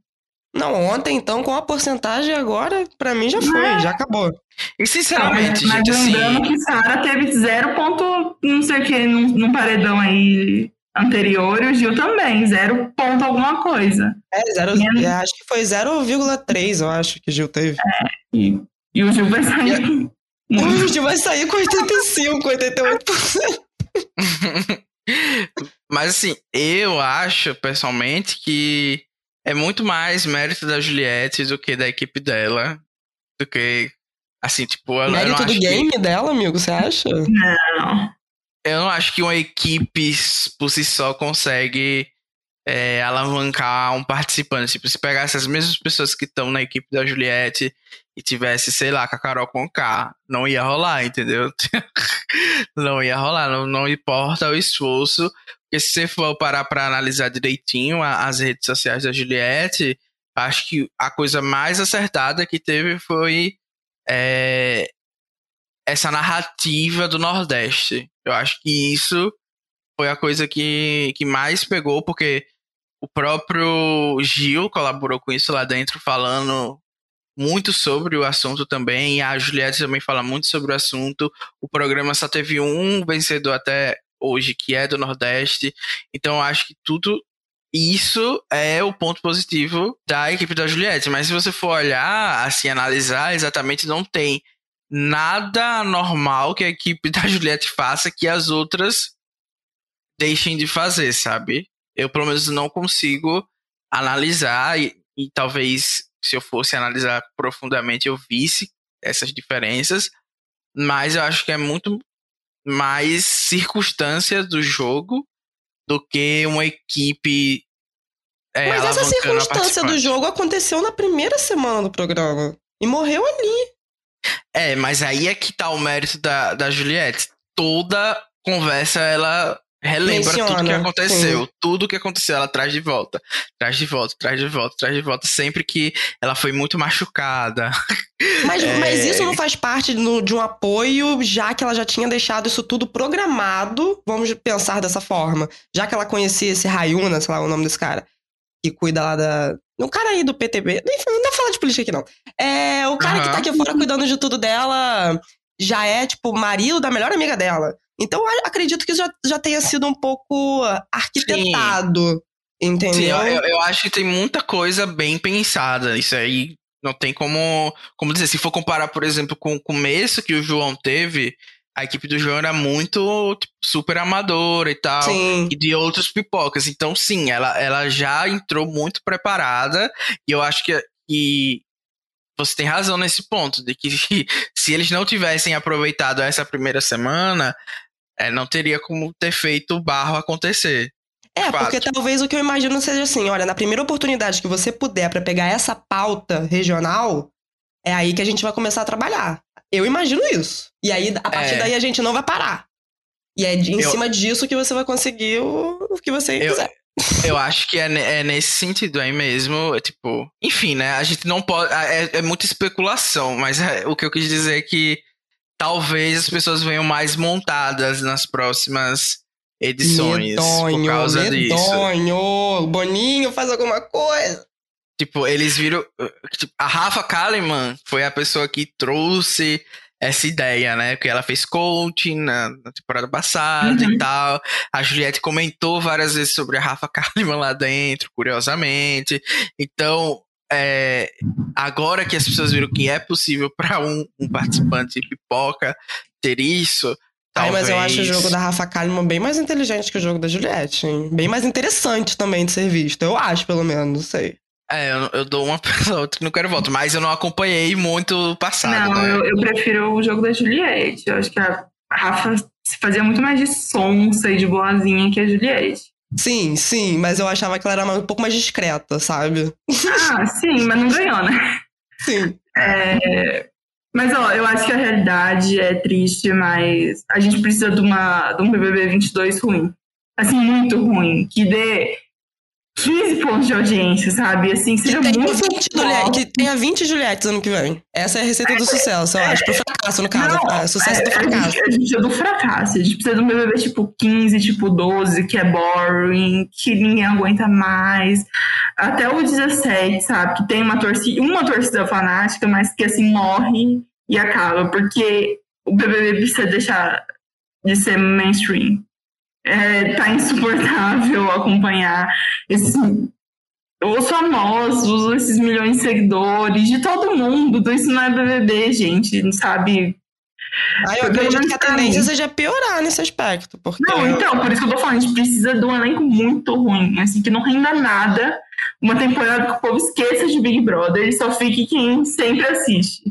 não, ontem, então, com a porcentagem agora, para mim já foi, é. já acabou. E sinceramente, mas, gente, mas lembrando assim... que Sara teve zero ponto, não sei o que, num, num, paredão aí anterior, e o Gil também, zero ponto alguma coisa. É, zero, e, acho que foi 0,3, eu acho que o Gil teve. É, e, e o Gil vai sair... o Gil vai sair com 85, 88%. Mas assim, eu acho, pessoalmente, que é muito mais mérito da Juliette do que da equipe dela. Do que, assim, tipo... Ela, mérito do game que... dela, amigo, você acha? Não. Eu não acho que uma equipe por si só consegue é, alavancar um participante. Tipo, se pegasse as mesmas pessoas que estão na equipe da Juliette e tivesse, sei lá, com a Carol Conká, não ia rolar, entendeu? não ia rolar, não, não importa o esforço porque se você for parar para analisar direitinho as redes sociais da Juliette, acho que a coisa mais acertada que teve foi é, essa narrativa do Nordeste. Eu acho que isso foi a coisa que, que mais pegou, porque o próprio Gil colaborou com isso lá dentro, falando muito sobre o assunto também, a Juliette também fala muito sobre o assunto. O programa só teve um vencedor até hoje, que é do Nordeste. Então, acho que tudo isso é o ponto positivo da equipe da Juliette. Mas se você for olhar, assim, analisar, exatamente não tem nada normal que a equipe da Juliette faça que as outras deixem de fazer, sabe? Eu, pelo menos, não consigo analisar e, e talvez se eu fosse analisar profundamente eu visse essas diferenças, mas eu acho que é muito mais circunstâncias do jogo do que uma equipe. É, Mas essa circunstância do jogo aconteceu na primeira semana do programa. E morreu ali. É, mas aí é que tá o mérito da, da Juliette. Toda conversa ela relembra Menciona, tudo que aconteceu. Sim. Tudo que aconteceu, ela traz de volta. Traz de volta, traz de volta, traz de volta. Sempre que ela foi muito machucada. Mas, é... mas isso não faz parte no, de um apoio, já que ela já tinha deixado isso tudo programado. Vamos pensar dessa forma. Já que ela conhecia esse Rayuna, sei lá o nome desse cara, que cuida lá da. Um cara aí do PTB. Não dá falar de política aqui, não. É, o cara uhum. que tá aqui fora cuidando de tudo dela já é, tipo, marido da melhor amiga dela. Então, acredito que já, já tenha sido um pouco arquitetado. Sim. Entendeu? Sim, eu, eu, acho que tem muita coisa bem pensada. Isso aí não tem como, como dizer. Se for comparar, por exemplo, com o começo que o João teve, a equipe do João era muito tipo, super amadora e tal. Sim. E de outros pipocas. Então, sim, ela, ela já entrou muito preparada. E eu acho que, que você tem razão nesse ponto, de que se eles não tivessem aproveitado essa primeira semana, é, não teria como ter feito o barro acontecer. É, porque talvez o que eu imagino seja assim, olha, na primeira oportunidade que você puder pra pegar essa pauta regional, é aí que a gente vai começar a trabalhar. Eu imagino isso. E aí, a partir É. daí, a gente não vai parar. E é em Eu- cima disso que você vai conseguir o, o que você Eu- quiser. Eu acho que é, é nesse sentido aí mesmo. é Tipo, enfim, né? A gente não pode. É, é muita especulação, mas é- o que eu quis dizer é que talvez as pessoas venham mais montadas nas próximas edições por medonho, causa disso. medonho. Boninho faz alguma coisa. Tipo, eles viram. tipo, a Rafa Kalimann foi a pessoa que trouxe essa ideia, né? Porque ela fez coaching na, na temporada passada Uhum. e tal. A Juliette comentou várias vezes sobre a Rafa Kalimann lá dentro, curiosamente. Então, é, agora que as pessoas viram que é possível para um, um participante de pipoca ter isso. Ai, mas eu acho o talvez- jogo da Rafa Kalimann bem mais inteligente que o jogo da Juliette, hein? Bem mais interessante também de ser visto. Eu acho, pelo menos, não sei. É, eu, eu dou uma pela outra que não quero voto, mas eu não acompanhei muito o passado, Não, né? eu, eu prefiro o jogo da Juliette. Eu acho que a Rafa se fazia muito mais de sonsa e de boazinha que a Juliette. Sim, sim, mas eu achava que ela era um pouco mais discreta, sabe? Ah, sim, mas não ganhou, né? Sim. É, mas, ó, eu acho que a realidade é triste, mas a gente precisa de, uma, de um BBB 22 ruim. Assim, muito ruim. Que dê 15 pontos de audiência, sabe? Assim, que Que seja tenha, muito 20 Juliette, que tenha 20 Juliettes ano que vem. Essa é a receita do sucesso, eu acho. Pro fracasso, no caso. Não, é, sucesso é, do A fracasso. gente, a gente precisa do fracasso. A gente precisa de um BBB tipo 15, tipo 12, que é boring, que ninguém aguenta mais. Até o 17, sabe? Que tem uma torcida, uma torcida fanática, mas que assim morre e acaba. Porque o BBB precisa deixar de ser mainstream. É, tá insuportável acompanhar esses os famosos, esses milhões de seguidores, de todo mundo. Então Isso não é BBB, gente, sabe? Aí eu Pelo acredito que a tendência mim. seja piorar nesse aspecto. Porque Não, então, por isso que eu tô falando, a gente precisa de um elenco muito ruim, assim, que não renda nada. Uma temporada que o povo esqueça de Big Brother e só fique quem sempre assiste.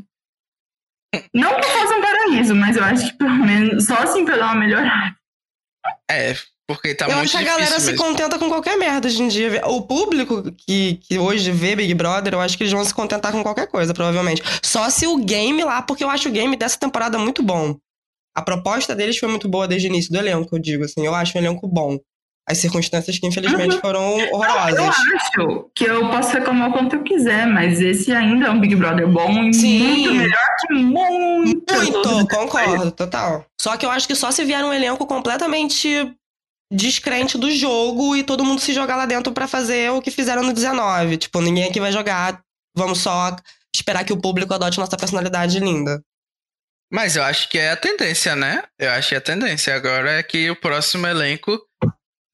Não que faça um paraíso, mas eu acho que pelo menos só assim pra dar uma melhorada. É, porque tá eu muito acho que a galera difícil se mesmo. contenta com qualquer merda hoje em dia. O público que, que hoje vê Big Brother, eu acho que eles vão se contentar com qualquer coisa, provavelmente. Só se o game lá, porque eu acho o game dessa temporada muito bom. A proposta deles foi muito boa desde o início do elenco, eu digo assim. Eu acho um elenco bom. As circunstâncias que infelizmente foram Eu horrorosas. acho que eu posso reclamar o quanto eu quiser, mas esse ainda é um Big Brother bom e Sim. muito melhor muito. Muito, concordo, total. Só que eu acho que só se vier um elenco completamente descrente do jogo e todo mundo se jogar lá dentro pra fazer o que fizeram no 19. Tipo, ninguém aqui vai jogar, vamos só esperar que o público adote nossa personalidade linda. Mas eu acho que é a tendência, né? Eu acho que a tendência agora é que o próximo elenco,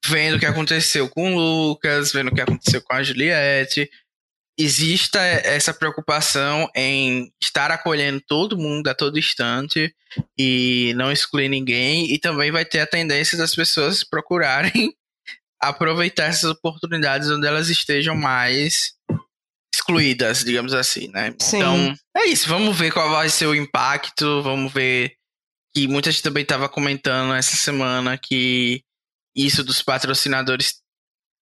vendo o que aconteceu com o Lucas, vendo o que aconteceu com a Juliette, exista essa preocupação em estar acolhendo todo mundo a todo instante e não excluir ninguém. E também vai ter a tendência das pessoas procurarem aproveitar essas oportunidades onde elas estejam mais excluídas, digamos assim, né? Sim. Então, é isso. Vamos ver qual vai ser o impacto. Vamos ver que muita gente também estava comentando essa semana que isso dos patrocinadores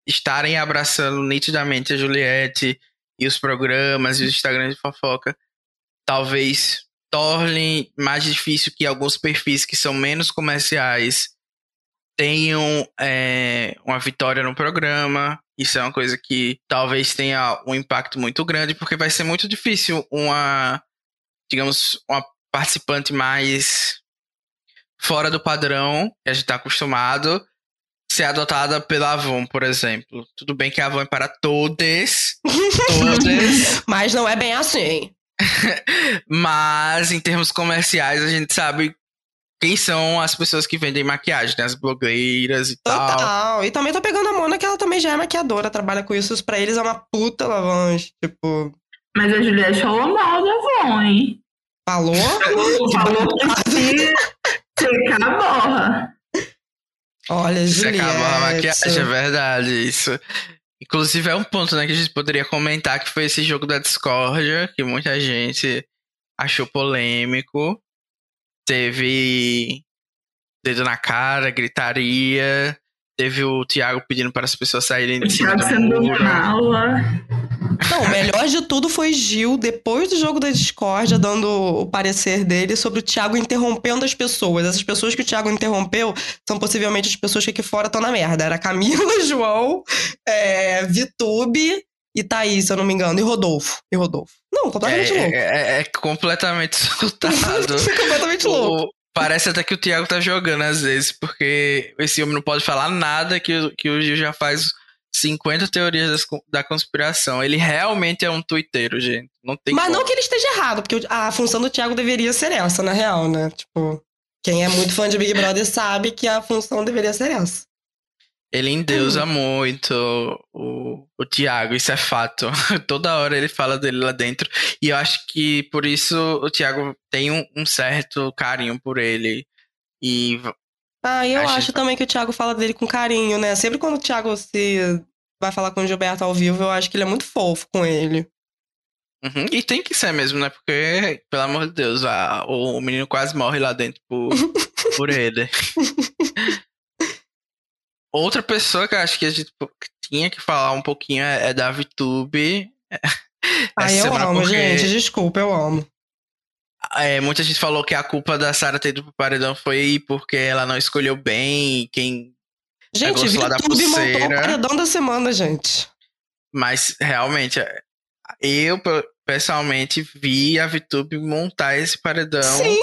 estarem abraçando nitidamente a Juliette e os programas e os Instagrams de fofoca talvez torne mais difícil que alguns perfis que são menos comerciais tenham é, uma vitória no programa. Isso é uma coisa que talvez tenha um impacto muito grande, porque vai ser muito difícil uma, digamos, uma participante mais fora do padrão que a gente está acostumado ser adotada pela Avon, por exemplo. Tudo bem que a Avon é para todas, todas, Mas não é bem assim. mas em termos comerciais a gente sabe quem são as pessoas que vendem maquiagem, né? As blogueiras e tal. Total. E também tô pegando a Mona, que ela também já é maquiadora, trabalha com isso. Pra eles é uma puta lavagem. Tipo, Mas a Juliette falou mal da Avon, hein? falou? Falou que se secar a borra. Olha, Isso Juliette. acaba a maquiagem, é verdade, isso. Inclusive é um ponto, né, que a gente poderia comentar que foi esse jogo da discórdia, que muita gente achou polêmico. Teve dedo na cara, gritaria. Teve o Thiago pedindo para as pessoas saírem de cima do sendo muro. mala. Não, o melhor de tudo foi Gil, depois do jogo da discórdia, dando o parecer dele sobre o Thiago interrompendo as pessoas. Essas pessoas que o Thiago interrompeu são possivelmente as pessoas que aqui fora estão na merda. Era Camila, João, é, Vitube e Thaís, se eu não me engano, e Rodolfo. E Rodolfo. Não, completamente é, louco. É, é, é completamente surtado. completamente louco. Parece até que o Thiago tá jogando às vezes, porque esse homem não pode falar nada que, que o Gil já faz 50 teorias da conspiração. Ele realmente é um tuiteiro, gente. Não tem Mas como. não que ele esteja errado, porque a função do Thiago deveria ser essa, na real, né? Tipo, quem é muito fã de Big Brother sabe que a função deveria ser essa. Ele endeusa hum. muito o, o Thiago, isso é fato. Toda hora ele fala dele lá dentro. E eu acho que por isso o Thiago tem um, um certo carinho por ele. E. Ah, e eu acho, acho também que o Thiago fala dele com carinho, né? Sempre quando o Thiago se vai falar com o Gilberto ao vivo, eu acho que ele é muito fofo com ele. Uhum. E tem que ser mesmo, né? Porque, pelo amor de Deus, a, o menino quase morre lá dentro por, por ele. Outra pessoa que eu acho que a gente tinha que falar um pouquinho é, é da VTube. Ah, eu amo, porque... gente. Desculpa, eu amo. É, muita gente falou que a culpa da Sarah ter ido pro paredão foi porque ela não escolheu bem quem. Gente, VTube montou o paredão da semana, gente. Mas realmente, eu pessoalmente vi a VTube montar esse paredão. Sim!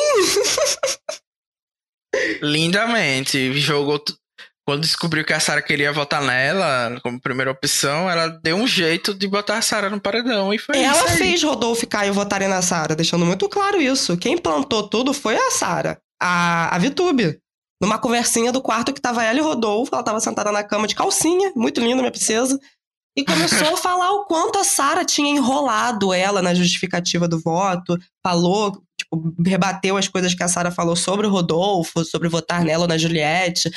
lindamente. Jogou quando descobriu que a Sara queria votar nela como primeira opção, ela deu um jeito de botar a Sara no paredão e foi ela fez Rodolfo e Caio votarem na Sara, deixando muito claro isso. Quem plantou tudo foi a Sara, a, a Vitube. Numa conversinha do quarto que tava ela e Rodolfo, ela tava sentada na cama de calcinha, muito linda, minha princesa. E começou a falar o quanto a Sara tinha enrolado ela na justificativa do voto, falou, tipo, rebateu as coisas que a Sara falou sobre o Rodolfo, sobre votar nela ou na Juliette.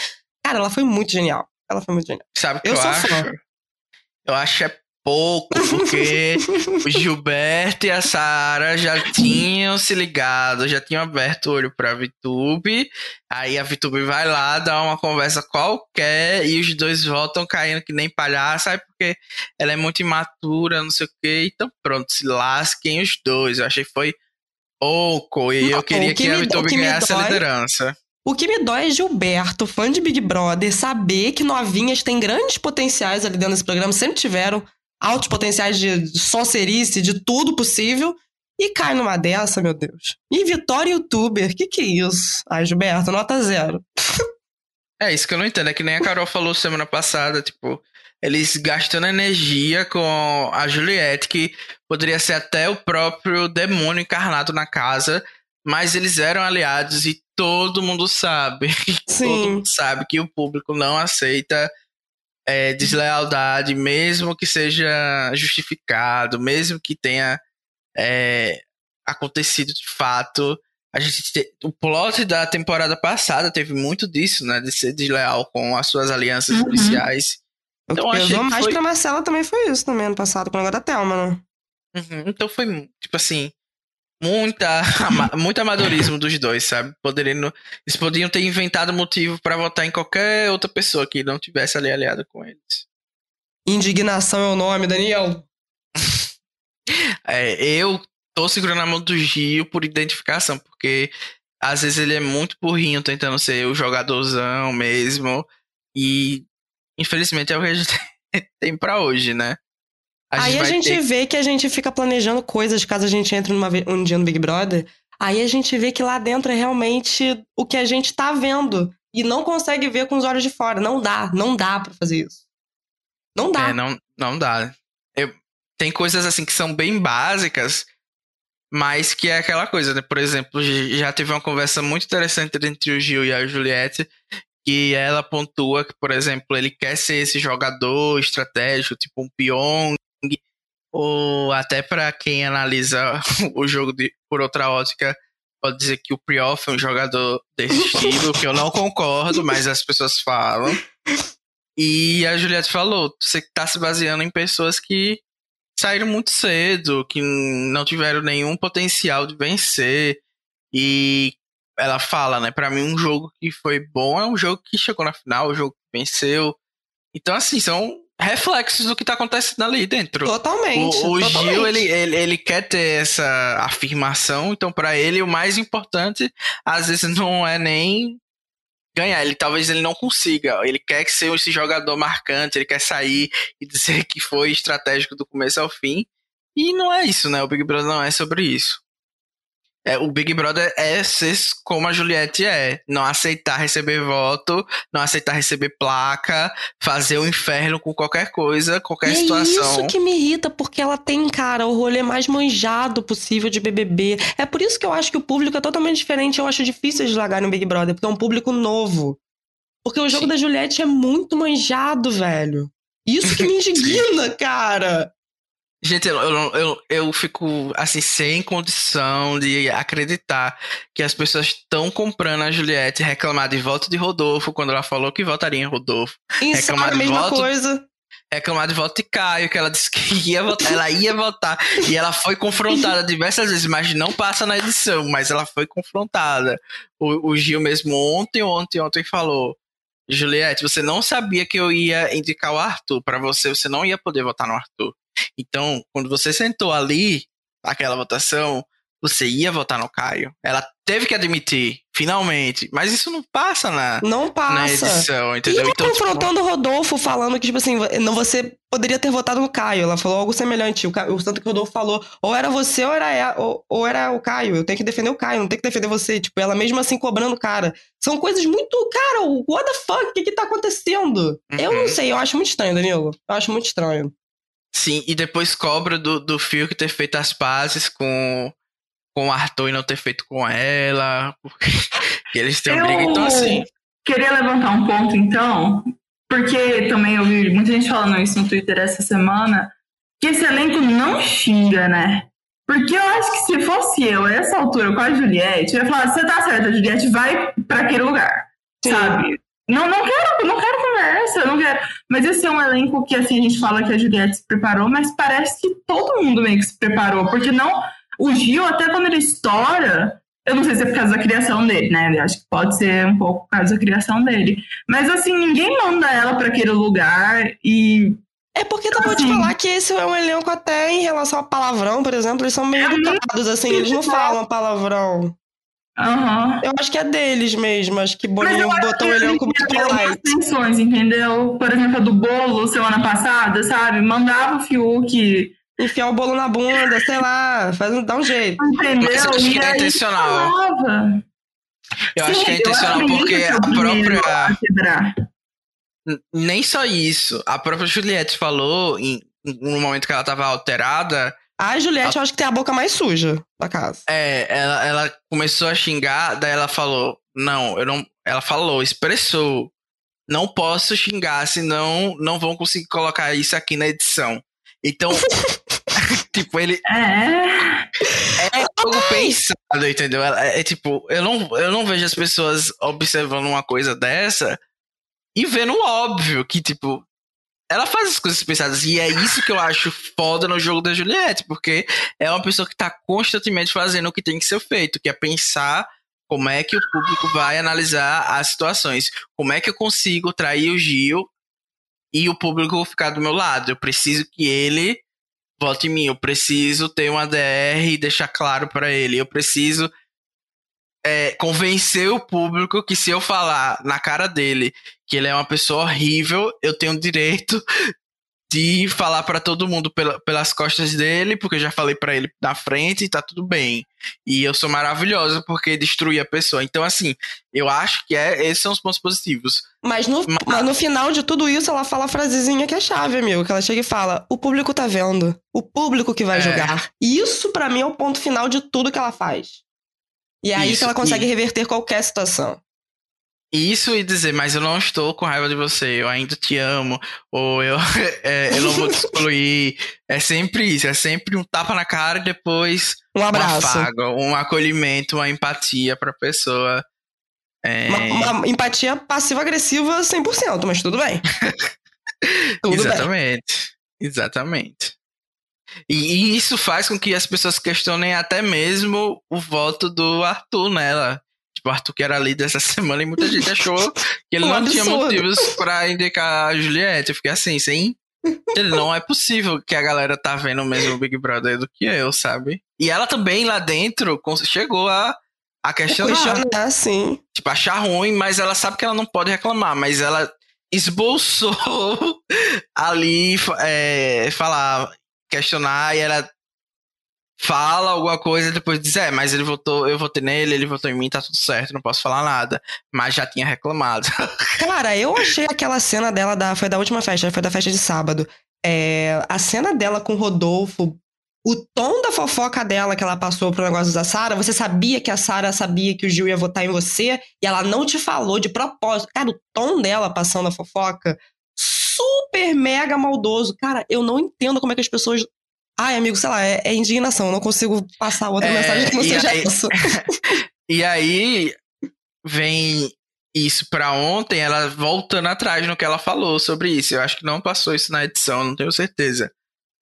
Cara, ela foi muito genial. Ela foi muito genial. Sabe o que eu, eu sou acho? Fã. Eu acho é pouco, porque o Gilberto e a Sara já tinham se ligado, já tinham aberto o olho pra VTube. Aí a VTube vai lá, dá uma conversa qualquer e os dois voltam caindo que nem palhaço, sabe? Porque ela é muito imatura, não sei o quê. Então pronto, se lasquem os dois. Eu achei que foi pouco e eu queria que, que, a VTube ganhasse a liderança. O que me dói é Gilberto, fã de Big Brother, saber que novinhas têm grandes potenciais ali dentro desse programa, sempre tiveram altos potenciais de socerice, de tudo possível, e cai numa dessa, meu Deus. E Vitória Youtuber, que que é isso? Ai, Gilberto, nota zero. é isso que eu não entendo, é que nem a Carol falou semana passada, tipo, eles gastando energia com a Juliette, que poderia ser até o próprio demônio encarnado na casa, mas eles eram aliados e todo mundo sabe. Sim. Todo mundo sabe que o público não aceita é, deslealdade, mesmo que seja justificado, mesmo que tenha é, acontecido de fato. A gente te, o plot da temporada passada teve muito disso, né? De ser desleal com as suas alianças uhum. policiais. Então, o que pesou mais foi... pra Marcela também foi isso também ano passado, com o negócio da Thelma, né? Uhum. Então foi, tipo assim, muita, muito amadorismo dos dois, sabe? Poderiam, eles poderiam ter inventado motivo para votar em qualquer outra pessoa que não tivesse ali aliada com eles. Indignação é o nome, Daniel. é, eu tô segurando a mão do Gil por identificação, porque às vezes ele é muito burrinho tentando ser o jogadorzão mesmo. E infelizmente é o que a gente tem pra hoje, né? A Aí a gente ter... vê que a gente fica planejando coisas caso a gente entre numa, um dia no Big Brother. Aí a gente vê que lá dentro é realmente o que a gente tá vendo. E não consegue ver com os olhos de fora. Não dá, não dá para fazer isso. Não dá. É, não, não dá. Eu, tem coisas assim que são bem básicas, mas que é aquela coisa, né? Por exemplo, já teve uma conversa muito interessante entre o Gil e a Juliette, que ela pontua que, por exemplo, ele quer ser esse jogador estratégico, tipo um Pyong, ou até para quem analisa o jogo de, por outra ótica, pode dizer que o Prioff é um jogador desse estilo, que eu não concordo, mas as pessoas falam. E a Juliette falou: você está se baseando em pessoas que saíram muito cedo, que não tiveram nenhum potencial de vencer. E ela fala, né? Pra mim, um jogo que foi bom é um jogo que chegou na final, um jogo que venceu. Então, assim, são reflexos do que tá acontecendo ali dentro. Totalmente. O, o totalmente. Gil, ele, ele, ele quer ter essa afirmação, então para ele o mais importante, às vezes, não é nem ganhar. Ele talvez ele não consiga. Ele quer que seja esse jogador marcante, ele quer sair e dizer que foi estratégico do começo ao fim. E não é isso, né? O Big Brother não é sobre isso. É, o Big Brother é ser como a Juliette é. Não aceitar receber voto, não aceitar receber placa, fazer o inferno com qualquer coisa, qualquer E situação. É isso que me irrita, porque ela tem, cara, o rolê mais manjado possível de BBB. É por isso que eu acho que o público é totalmente diferente. Eu acho difícil de largar no Big Brother, porque é um público novo. Porque o jogo Sim. da Juliette é muito manjado, velho. Isso que me indigna, cara. Gente, eu, eu, eu, eu fico assim, sem condição de acreditar que as pessoas estão comprando a Juliette reclamar de voto de Rodolfo quando ela falou que votaria em Rodolfo. Isso Reclamar é a mesma voto? coisa. Reclamar de voto de Caio, que ela disse que ia votar, ela ia votar. E ela foi confrontada diversas vezes, mas não passa na edição, mas ela foi confrontada. O, o Gil mesmo ontem, ontem, ontem falou. Juliette, você não sabia que eu ia indicar o Arthur para você, você não ia poder votar no Arthur. Então, quando você sentou ali, naquela votação, você ia votar no Caio. Ela teve que admitir, finalmente. Mas isso não passa na, Não na passa. edição, E entendeu? ela Então, tipo, confrontando o Rodolfo, falando que, tipo assim, não, você poderia ter votado no Caio. Ela falou algo semelhante. O, o tanto que o Rodolfo falou, ou era você ou era, ela- ou, ou era o Caio. Eu tenho que defender o Caio, não tenho que defender você. Tipo, ela mesmo assim cobrando o cara. São coisas muito. Cara, o what the fuck? O que que tá acontecendo? Eu Uhum. não sei, eu acho muito estranho, Danilo. Eu acho muito estranho. Sim, e depois cobra do, do Phil que ter feito as pazes com, com o Arthur e não ter feito com ela. Porque que eles têm um Eu- briga. Então, assim. Queria levantar um ponto, então, porque também eu vi muita gente falando isso no Twitter essa semana, que esse elenco não xinga, né? Porque eu acho que se fosse eu, a essa altura, com a Juliette, eu ia falar, você tá certa, a Juliette vai pra aquele lugar, Sim. sabe? Não, não quero, não quero conversa, não quero. Mas esse é um elenco que, assim, a gente fala que a Juliette se preparou, mas parece que todo mundo meio que se preparou, porque não... O Gil, até quando ele estoura, eu não sei se é por causa da criação dele, né? Eu acho que pode ser um pouco por causa da criação dele. Mas assim, ninguém manda ela pra aquele lugar e. É porque eu vou te Assim. falar que esse é um elenco até em relação a palavrão, por exemplo, eles são meio É educados, assim, eles não falam palavrão. Aham. Eu acho que é deles mesmo, acho que Boninho acho botou o que elenco ele muito tem algumas light. tensões, entendeu? Por exemplo, a do bolo semana passada, sabe? Mandava o Fiuk, Enfiar o bolo na bunda, sei lá, faz um, dá um jeito. entendeu? Mas eu acho que é intencional. falava. Eu acho Sim, que é intencional acho que porque é a própria. Nem só isso. A própria Juliette falou, em, em- no momento que ela tava alterada, A Juliette, eu acho que tem a boca mais suja da casa. é, ela, ela começou a xingar, daí ela falou, não, eu não. Ela falou, expressou. Não posso xingar, senão não vão conseguir colocar isso aqui na edição. Então, tipo, ele É. é algo pensado, entendeu? Ela- É, tipo, eu não, eu não vejo as pessoas observando uma coisa dessa e vendo o óbvio que, tipo, ela faz as coisas pensadas. E é isso que eu acho foda no jogo da Juliette, porque é uma pessoa que tá constantemente fazendo o que tem que ser feito, que é pensar como é que o público vai analisar as situações. Como é que eu consigo trair o Gil e o público ficar do meu lado? Eu preciso que ele vote em mim. Eu preciso ter uma DR e deixar claro pra ele. Eu preciso é, convencer o público que se eu falar na cara dele que ele é uma pessoa horrível, eu tenho o direito de falar pra todo mundo pela- pelas costas dele, porque eu já falei pra ele na frente e tá tudo bem. E eu sou maravilhosa porque destruí a pessoa. Então, assim, eu acho que é, esses são os pontos positivos. Mas no, Mas- mas no final de tudo isso, ela fala a frasezinha que é chave, amigo. Que ela chega e fala: o público tá vendo. O público que vai É. julgar. Isso, pra mim, é o ponto final de tudo que ela faz. E aí Isso, que ela consegue e- reverter qualquer situação. Isso e dizer, mas eu não estou com raiva de você, eu ainda te amo, ou eu, é, eu não vou te excluir. É sempre isso, é sempre um tapa na cara e depois Um um abraço. afago, um acolhimento, uma empatia pra pessoa. É, Uma, uma empatia passiva-agressiva 100%, mas tudo bem. tudo bem. exatamente, exatamente. E, e isso faz com que as pessoas questionem até mesmo o voto do Arthur nela. Tipo, o Arthur que era líder essa semana e muita gente achou que ele Um não tinha absurdo. motivos pra indicar a Juliette. Eu fiquei assim, sem. Ele não é possível que a galera tá vendo mesmo o Big Brother do que eu, sabe? E ela também lá dentro chegou a, a questionar. Questionar, sim. Tipo, achar ruim, mas ela sabe que ela não pode reclamar, mas ela esboçou ali é, falar, questionar, e ela fala alguma coisa e depois diz, é, mas ele votou, eu votei nele, ele votou em mim, tá tudo certo, não posso falar nada. Mas já tinha reclamado. Cara, eu achei aquela cena dela da. Foi da última festa, foi da festa de sábado. É, a cena dela com o Rodolfo, o tom da fofoca dela que ela passou pro negócio da Sara, você sabia que a Sara sabia que o Gil ia votar em você e ela não te falou de propósito. Cara, o tom dela passando a fofoca, super mega maldoso. Cara, eu não entendo como é que as pessoas. Ai, amigo, sei lá, é, é indignação. Eu não consigo passar outra É, mensagem que não e seja aí- essa. E aí vem isso pra ontem, ela voltando atrás no que ela falou sobre isso. Eu acho que não passou isso na edição, não tenho certeza.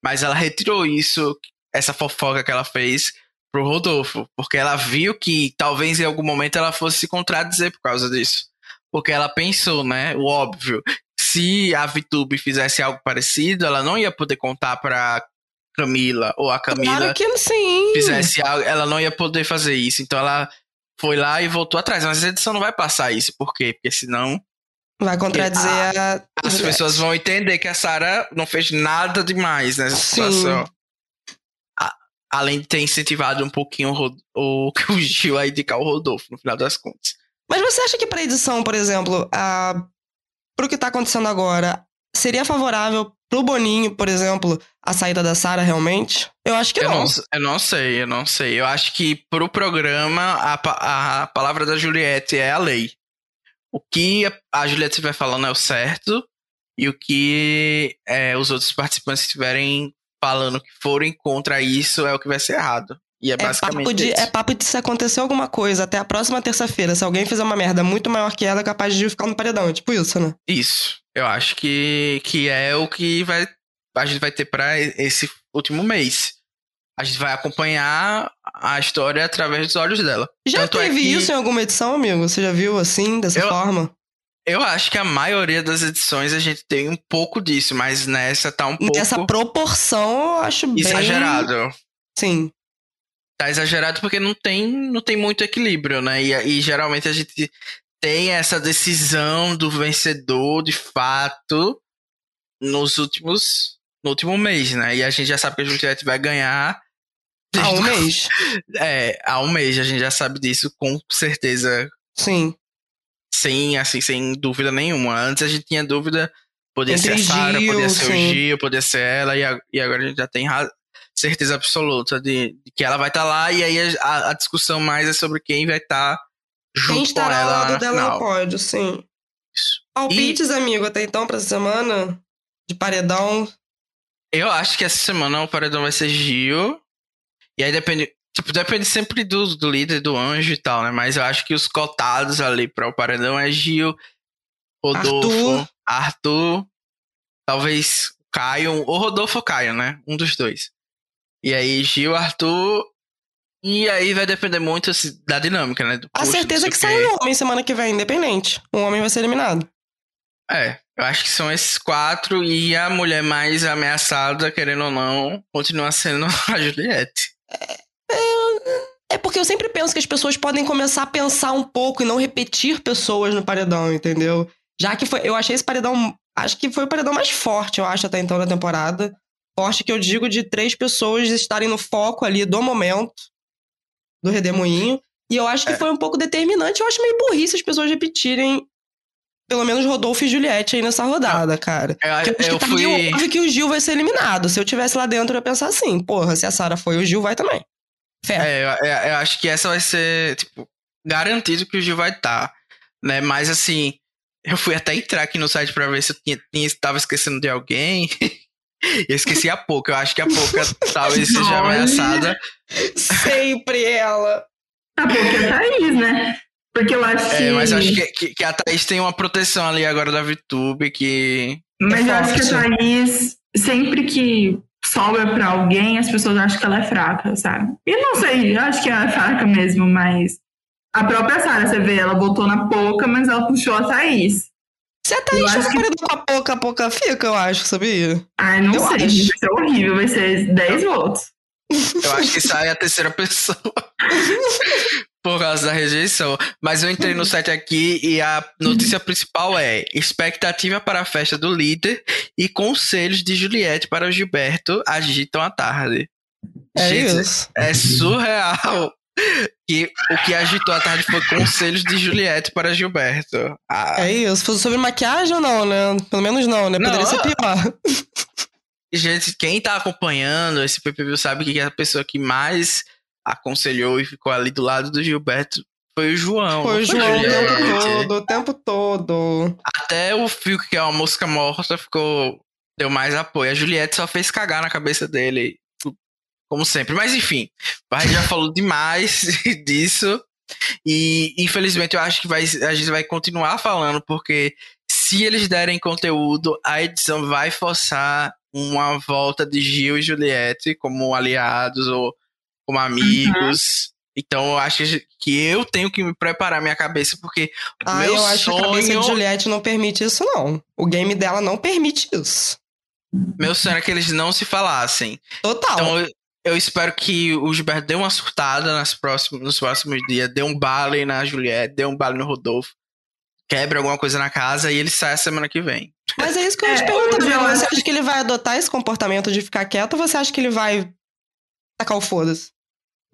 Mas ela retirou isso, essa fofoca que ela fez pro Rodolfo, porque ela viu que talvez em algum momento ela fosse se contradizer por causa disso. Porque ela pensou, né, o óbvio, se a VTube fizesse algo parecido, ela não ia poder contar pra Camila ou a Camila Claro que sim. fizesse algo, ela não ia poder fazer isso. Então ela foi lá e voltou atrás. Mas a edição não vai passar isso. Por quê? Porque senão Vai contradizer a. as pessoas vão entender que a Sarah não fez nada demais nessa Sim. situação. A- além de ter incentivado um pouquinho o, o, o Gil a indicar o Rodolfo, no final das contas. Mas você acha que pra edição, por exemplo, a... pro que tá acontecendo agora, seria favorável pro Boninho, por exemplo, a saída da Sara realmente? Eu acho que Eu não. não, eu não sei, eu não sei. Eu acho que pro programa a, a palavra da Juliette é a lei. O que a- a Juliette estiver falando é o certo e o que é, os outros participantes estiverem falando que forem contra isso é o que vai ser errado. E é, É basicamente papo, de, é papo de se acontecer alguma coisa até a próxima terça-feira. Se alguém fizer uma merda muito maior que ela, é capaz de ficar no paredão. É tipo isso, né? Isso. Eu acho que, que é o que vai, a gente vai ter pra esse último mês. A gente vai acompanhar a história através dos olhos dela. Já Tanto é teve que- isso em alguma edição, amigo? Você já viu assim, dessa Eu- forma? Eu acho que a maioria das edições a gente tem um pouco disso, mas nessa tá um pouco Nessa proporção, eu acho bem. exagerado. Sim. Tá exagerado porque não tem, não tem muito equilíbrio, né? E, e geralmente a gente tem essa decisão do vencedor de fato nos últimos no último mês, né? E a gente já sabe que a Juliette vai ganhar Há um o- mês. É, há um mês a gente já sabe disso com certeza, Sim. sem assim, sem dúvida nenhuma. Antes a gente tinha dúvida, podia Entre ser a Sarah, Gil, podia ser o sim. Gil, podia ser ela, e, a- e agora a gente já tem certeza absoluta de, de que ela vai estar lá, e aí a, a discussão mais é sobre quem vai estar junto Quem com estará ao ela lado na dela no pódio, sim. Isso. Palpites, amigo, até então, pra essa semana? De paredão. Eu acho que essa semana o paredão vai ser Gil, e aí depende... Tipo, depende sempre do, do líder, do anjo e tal, né? Mas eu acho que os cotados ali para o paredão é Gil, Rodolfo, Arthur, talvez Caio, ou Rodolfo ou Caio, né? Um dos dois. E aí Gil, Arthur, e aí vai depender muito assim, da dinâmica, né? Do A custo, certeza é que sai um homem semana que vem, independente. Um homem vai ser eliminado. É, eu acho que são esses quatro, e a mulher mais ameaçada, querendo ou não, continua sendo a Juliette. É porque eu sempre penso que as pessoas podem começar a pensar um pouco e não repetir pessoas no paredão, entendeu? Já que foi. Eu achei esse paredão. Acho que foi o paredão mais forte, eu acho, até então da temporada. Forte que eu digo de três pessoas estarem no foco ali do momento do Redemoinho. E eu acho que É. foi um pouco determinante. Eu acho meio burrice as pessoas repetirem. Pelo menos Rodolfo e Juliette aí nessa rodada, cara. Eu, Porque eu acho eu que tá meio fui. óbvio que o Gil vai ser eliminado. Se eu tivesse lá dentro, eu ia pensar assim, porra, se a Sara foi, o Gil vai também. Fé. É, eu, eu- eu acho que essa vai ser, tipo, garantido que o Gil vai estar, né? Mas assim, eu fui até entrar aqui no site pra ver se eu tinha, tinha, tava esquecendo de alguém. Eu esqueci a pouca. Eu acho que a pouca talvez seja ameaçada. Sempre ela. A pouco é a Thaís, né? Porque eu acho que. É, mas eu acho que, que, que a Thaís tem uma proteção ali agora da VTube que. Mas é eu acho que a. Thaís, sempre que sobra pra alguém, as pessoas acham que ela é fraca, sabe? E não sei, eu acho que ela é fraca mesmo, mas A própria Sarah, você vê, ela botou na Poca, mas ela puxou a Thaís. Se a Thaís for paredão com a Poca, a Poca fica, eu acho, sabia? Ai, não Eu sei, acho. vai ser horrível, vai ser 10 votos. Eu acho que sai a terceira pessoa. Por causa da rejeição. Mas eu entrei no site aqui e a notícia principal é: expectativa para a festa do líder e conselhos de Juliette para o Gilberto agitam a tarde. É Gente, isso. é surreal. Que o que agitou a tarde foi conselhos de Juliette para Gilberto. Ah, É isso. Fosse sobre maquiagem ou não, né? Pelo menos não, né? Poderia Não. ser pior. Gente, quem tá acompanhando esse PPV sabe que a pessoa que mais aconselhou e ficou ali do lado do Gilberto foi o João. Foi o João o tempo todo, o tempo todo. Até o Fiuk, que é uma mosca morta, ficou. Deu mais apoio. A Juliette só fez cagar na cabeça dele. Como sempre. Mas enfim, a gente já falou demais disso. E infelizmente eu acho que vai, a gente vai continuar falando, porque se eles derem conteúdo, a edição vai forçar uma volta de Gil e Juliette como aliados ou como amigos. Então eu acho que eu tenho que me preparar minha cabeça, porque Ah, meu eu acho sonho. que a cabeça de Juliette não permite isso, não. O game dela não permite isso. Meu sonho é que eles não se falassem. Total. Então eu, eu espero que o Gilberto dê uma surtada nas próximos, nos próximos dias, dê um bale na Juliette, dê um bale no Rodolfo, quebre alguma coisa na casa e ele sai a semana que vem. Mas é isso que eu ia te É, perguntar. hoje eu Você acha que ele vai adotar esse comportamento de ficar quieto ou você acha que ele vai tacar o foda-se?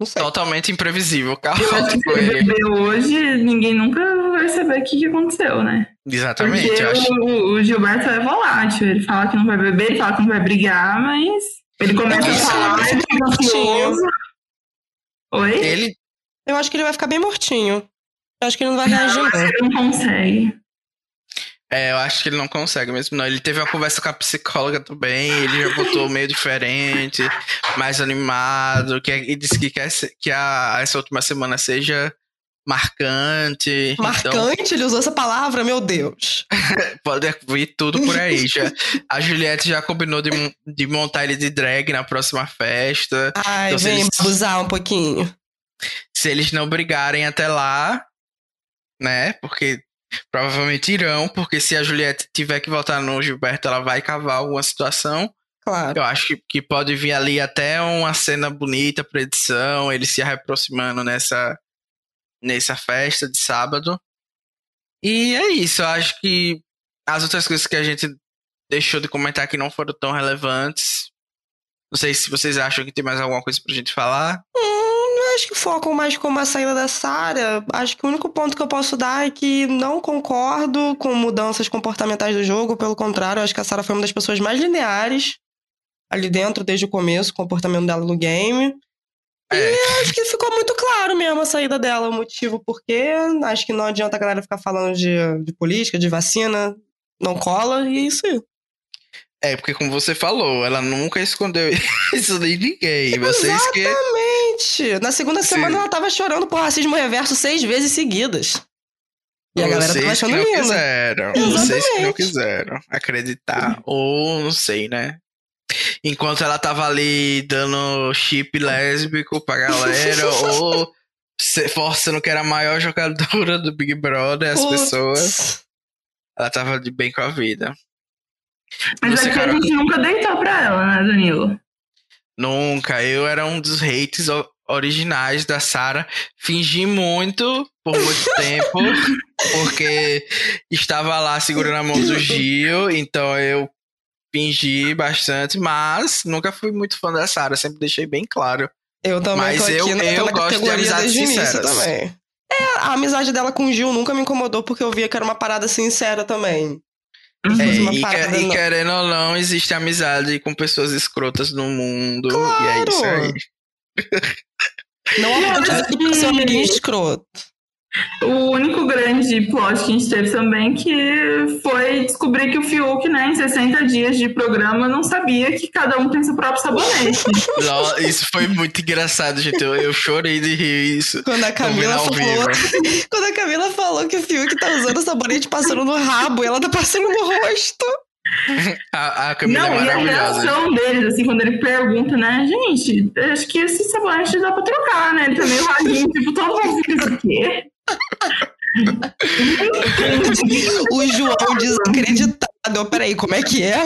Não sei. Totalmente imprevisível, Eu acho que se ele hoje, ninguém nunca vai saber o que, que aconteceu, né? Exatamente, Porque eu acho. o, o Gilberto é volátil. Ele fala que não vai beber, ele fala que não vai brigar, mas ele começa a falar, ele fica ansioso. Oi? Ele, Eu acho que ele vai ficar bem mortinho. Eu acho que ele não vai reagir, não. Ele não consegue. é, eu acho que ele não consegue mesmo, não. Ele teve uma conversa com a psicóloga também, ele já voltou meio diferente, mais animado, que, e disse que quer que a, essa última semana seja marcante. Então, Marcante, ele usou essa palavra, meu Deus. pode vir tudo por aí. Já, a Juliette já combinou de, de montar ele de drag na próxima festa. Ai, Então, vem eles- abusar um pouquinho. Se eles não brigarem até lá, né? Porque provavelmente irão, porque se a Juliette tiver que votar no Gilberto, ela vai cavar alguma situação. Claro. Eu acho que, que pode vir ali até uma cena bonita pra edição, eles se aproximando nessa, nessa festa de sábado. E é isso, eu acho que as outras coisas que a gente deixou de comentar aqui não foram tão relevantes. Não sei se vocês acham que tem mais alguma coisa pra gente falar. Hum, acho que focam mais como a saída da Sarah. Acho que o único ponto que eu posso dar é que não concordo com mudanças comportamentais do jogo. Pelo contrário, acho que a Sarah foi uma das pessoas mais lineares ali dentro desde o começo, o comportamento dela no game. É. Acho que ficou muito claro mesmo a saída dela, o motivo porquê. Acho que não adianta a galera ficar falando de, de política, de vacina. Não cola, e é isso aí. É, porque como você falou, ela nunca escondeu isso de ninguém. Vocês que. Exatamente. Na segunda Sim. semana ela tava chorando por racismo reverso seis vezes seguidas. E a galera tava Vocês que achando não lindo. quiseram. Vocês que não Exatamente. quiseram acreditar. Ou não sei, né? Enquanto ela tava ali dando chip lésbico pra galera, ou se- forçando que era a maior jogadora do Big Brother, as Putz. pessoas, ela tava de bem com a vida. Mas Você, aqui a Carol? gente nunca deitou pra ela, né, Danilo? Nunca. Eu era um dos hates o- originais da Sarah. Fingi muito por muito tempo, porque estava lá segurando a mão do Gil, então eu fingi bastante, mas nunca fui muito fã da Sarah, sempre deixei bem claro. Eu também Mas eu- na, eu gosto de amizades sinceras. também. É, a amizade dela com o Gil nunca me incomodou porque eu via que era uma parada sincera também. Uhum. É, e, parada, e querendo ou não, existe amizade com pessoas escrotas no mundo. E é isso Claro. aí. Não acho aqui pra ser um amiguinho escroto. O único grande plot que a gente teve também que foi descobrir que o Fiuk, né, em 60 dias de programa, não sabia que cada um tem seu próprio sabonete. Isso foi muito engraçado, gente. Eu, eu chorei de rir isso. Quando a Camila falou. Quando a Camila falou que o Fiuk tá usando sabonete passando no rabo e ela tá passando no rosto. A, a Camila não, é e a maravilhosa. reação deles, assim, quando ele pergunta, né, gente, acho que esse sabonete dá pra trocar, né? Ele tá meio ralinho, tipo, todo mundo fica assim, quê? O João desacreditado. Peraí, como é que é?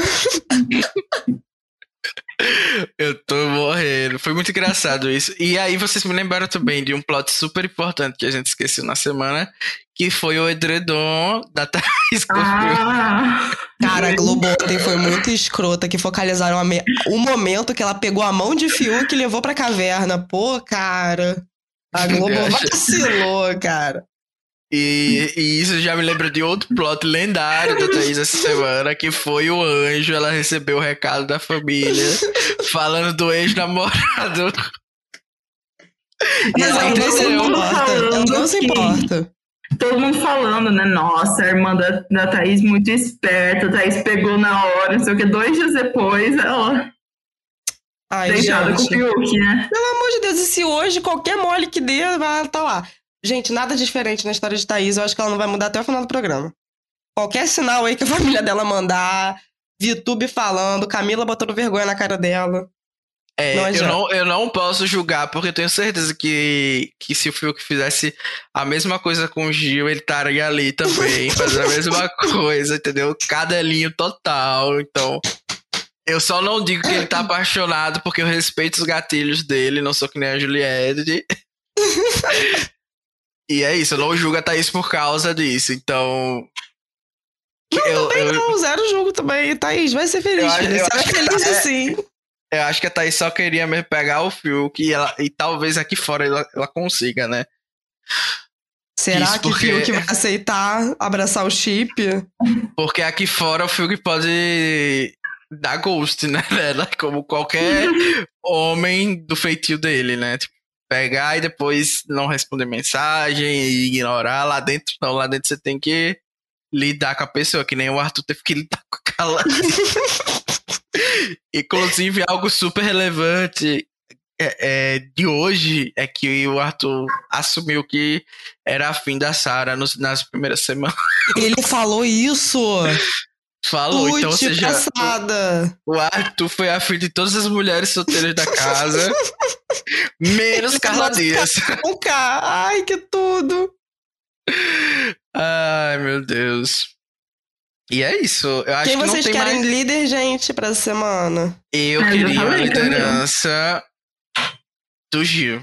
Eu tô morrendo. Foi muito engraçado isso. E aí vocês me lembraram também de um plot super importante que a gente esqueceu na semana, que foi o edredom da Thaís Ah, Cara, a Globo ontem foi muito escrota, que focalizaram me- o momento que ela pegou a mão de Fiuk e levou pra caverna. Pô, cara. A Globo acho- vacilou, cara. E, e isso já me lembra de outro plot lendário da Thaís essa semana, que foi o anjo. Ela recebeu o recado da família falando do ex-namorado. Mas ela não se importa. Ela não se importa. todo mundo falando, né? Nossa, a irmã da, da Thaís muito esperta. A Thaís pegou na hora, não sei o que. Dois dias depois, ela Ai, deitada com o gente. Fiuk, né? Pelo amor de Deus, e se hoje qualquer mole que dê, vai estar lá. Gente, nada diferente na história de Thaís. Eu acho que ela não vai mudar até o final do programa. Qualquer sinal aí que a família dela mandar, VTube falando, Camila botando vergonha na cara dela. É, Não eu, não, eu não posso julgar, porque eu tenho certeza que, que se o Fiuk fizesse a mesma coisa com o Gil, ele estaria ali também, fazendo a mesma coisa, entendeu? Cadelinho total. Então, eu só não digo que ele tá apaixonado, porque eu respeito os gatilhos dele, não sou que nem a Juliette. e é isso, eu não julgo a Thaís por causa disso. Então. Não, eu, também eu- não, zero jogo também. Thaís, vai ser feliz, Eu acho- Será que feliz tá- é- assim. Eu acho que a Thaís só queria mesmo pegar o Fiuk e, ela, e talvez aqui fora ela, ela consiga, né? Será Isso, que o porque- Fiuk vai aceitar abraçar o chip? Porque aqui fora o Fiuk pode dar ghost, né, nela? Como qualquer homem do feitio dele, né? Tipo, pegar e depois não responder mensagem e ignorar. Lá dentro, não. Lá dentro você tem que lidar com a pessoa, que nem o Arthur teve que lidar com aquela. Inclusive, algo super relevante é, é, de hoje é que o Arthur assumiu que era afim da Sarah nos- nas primeiras semanas. Ele falou isso. Falou, então, ou Putz, seja, passada. o Arthur foi afim de todas as mulheres solteiras da casa, menos Carla Dias. Um K. Ai, que tudo. Ai, meu Deus. E é isso. Eu acho Quem que não vocês tem querem mais. líder, gente, pra semana? Eu Ah, queria Camila. liderança do Gil.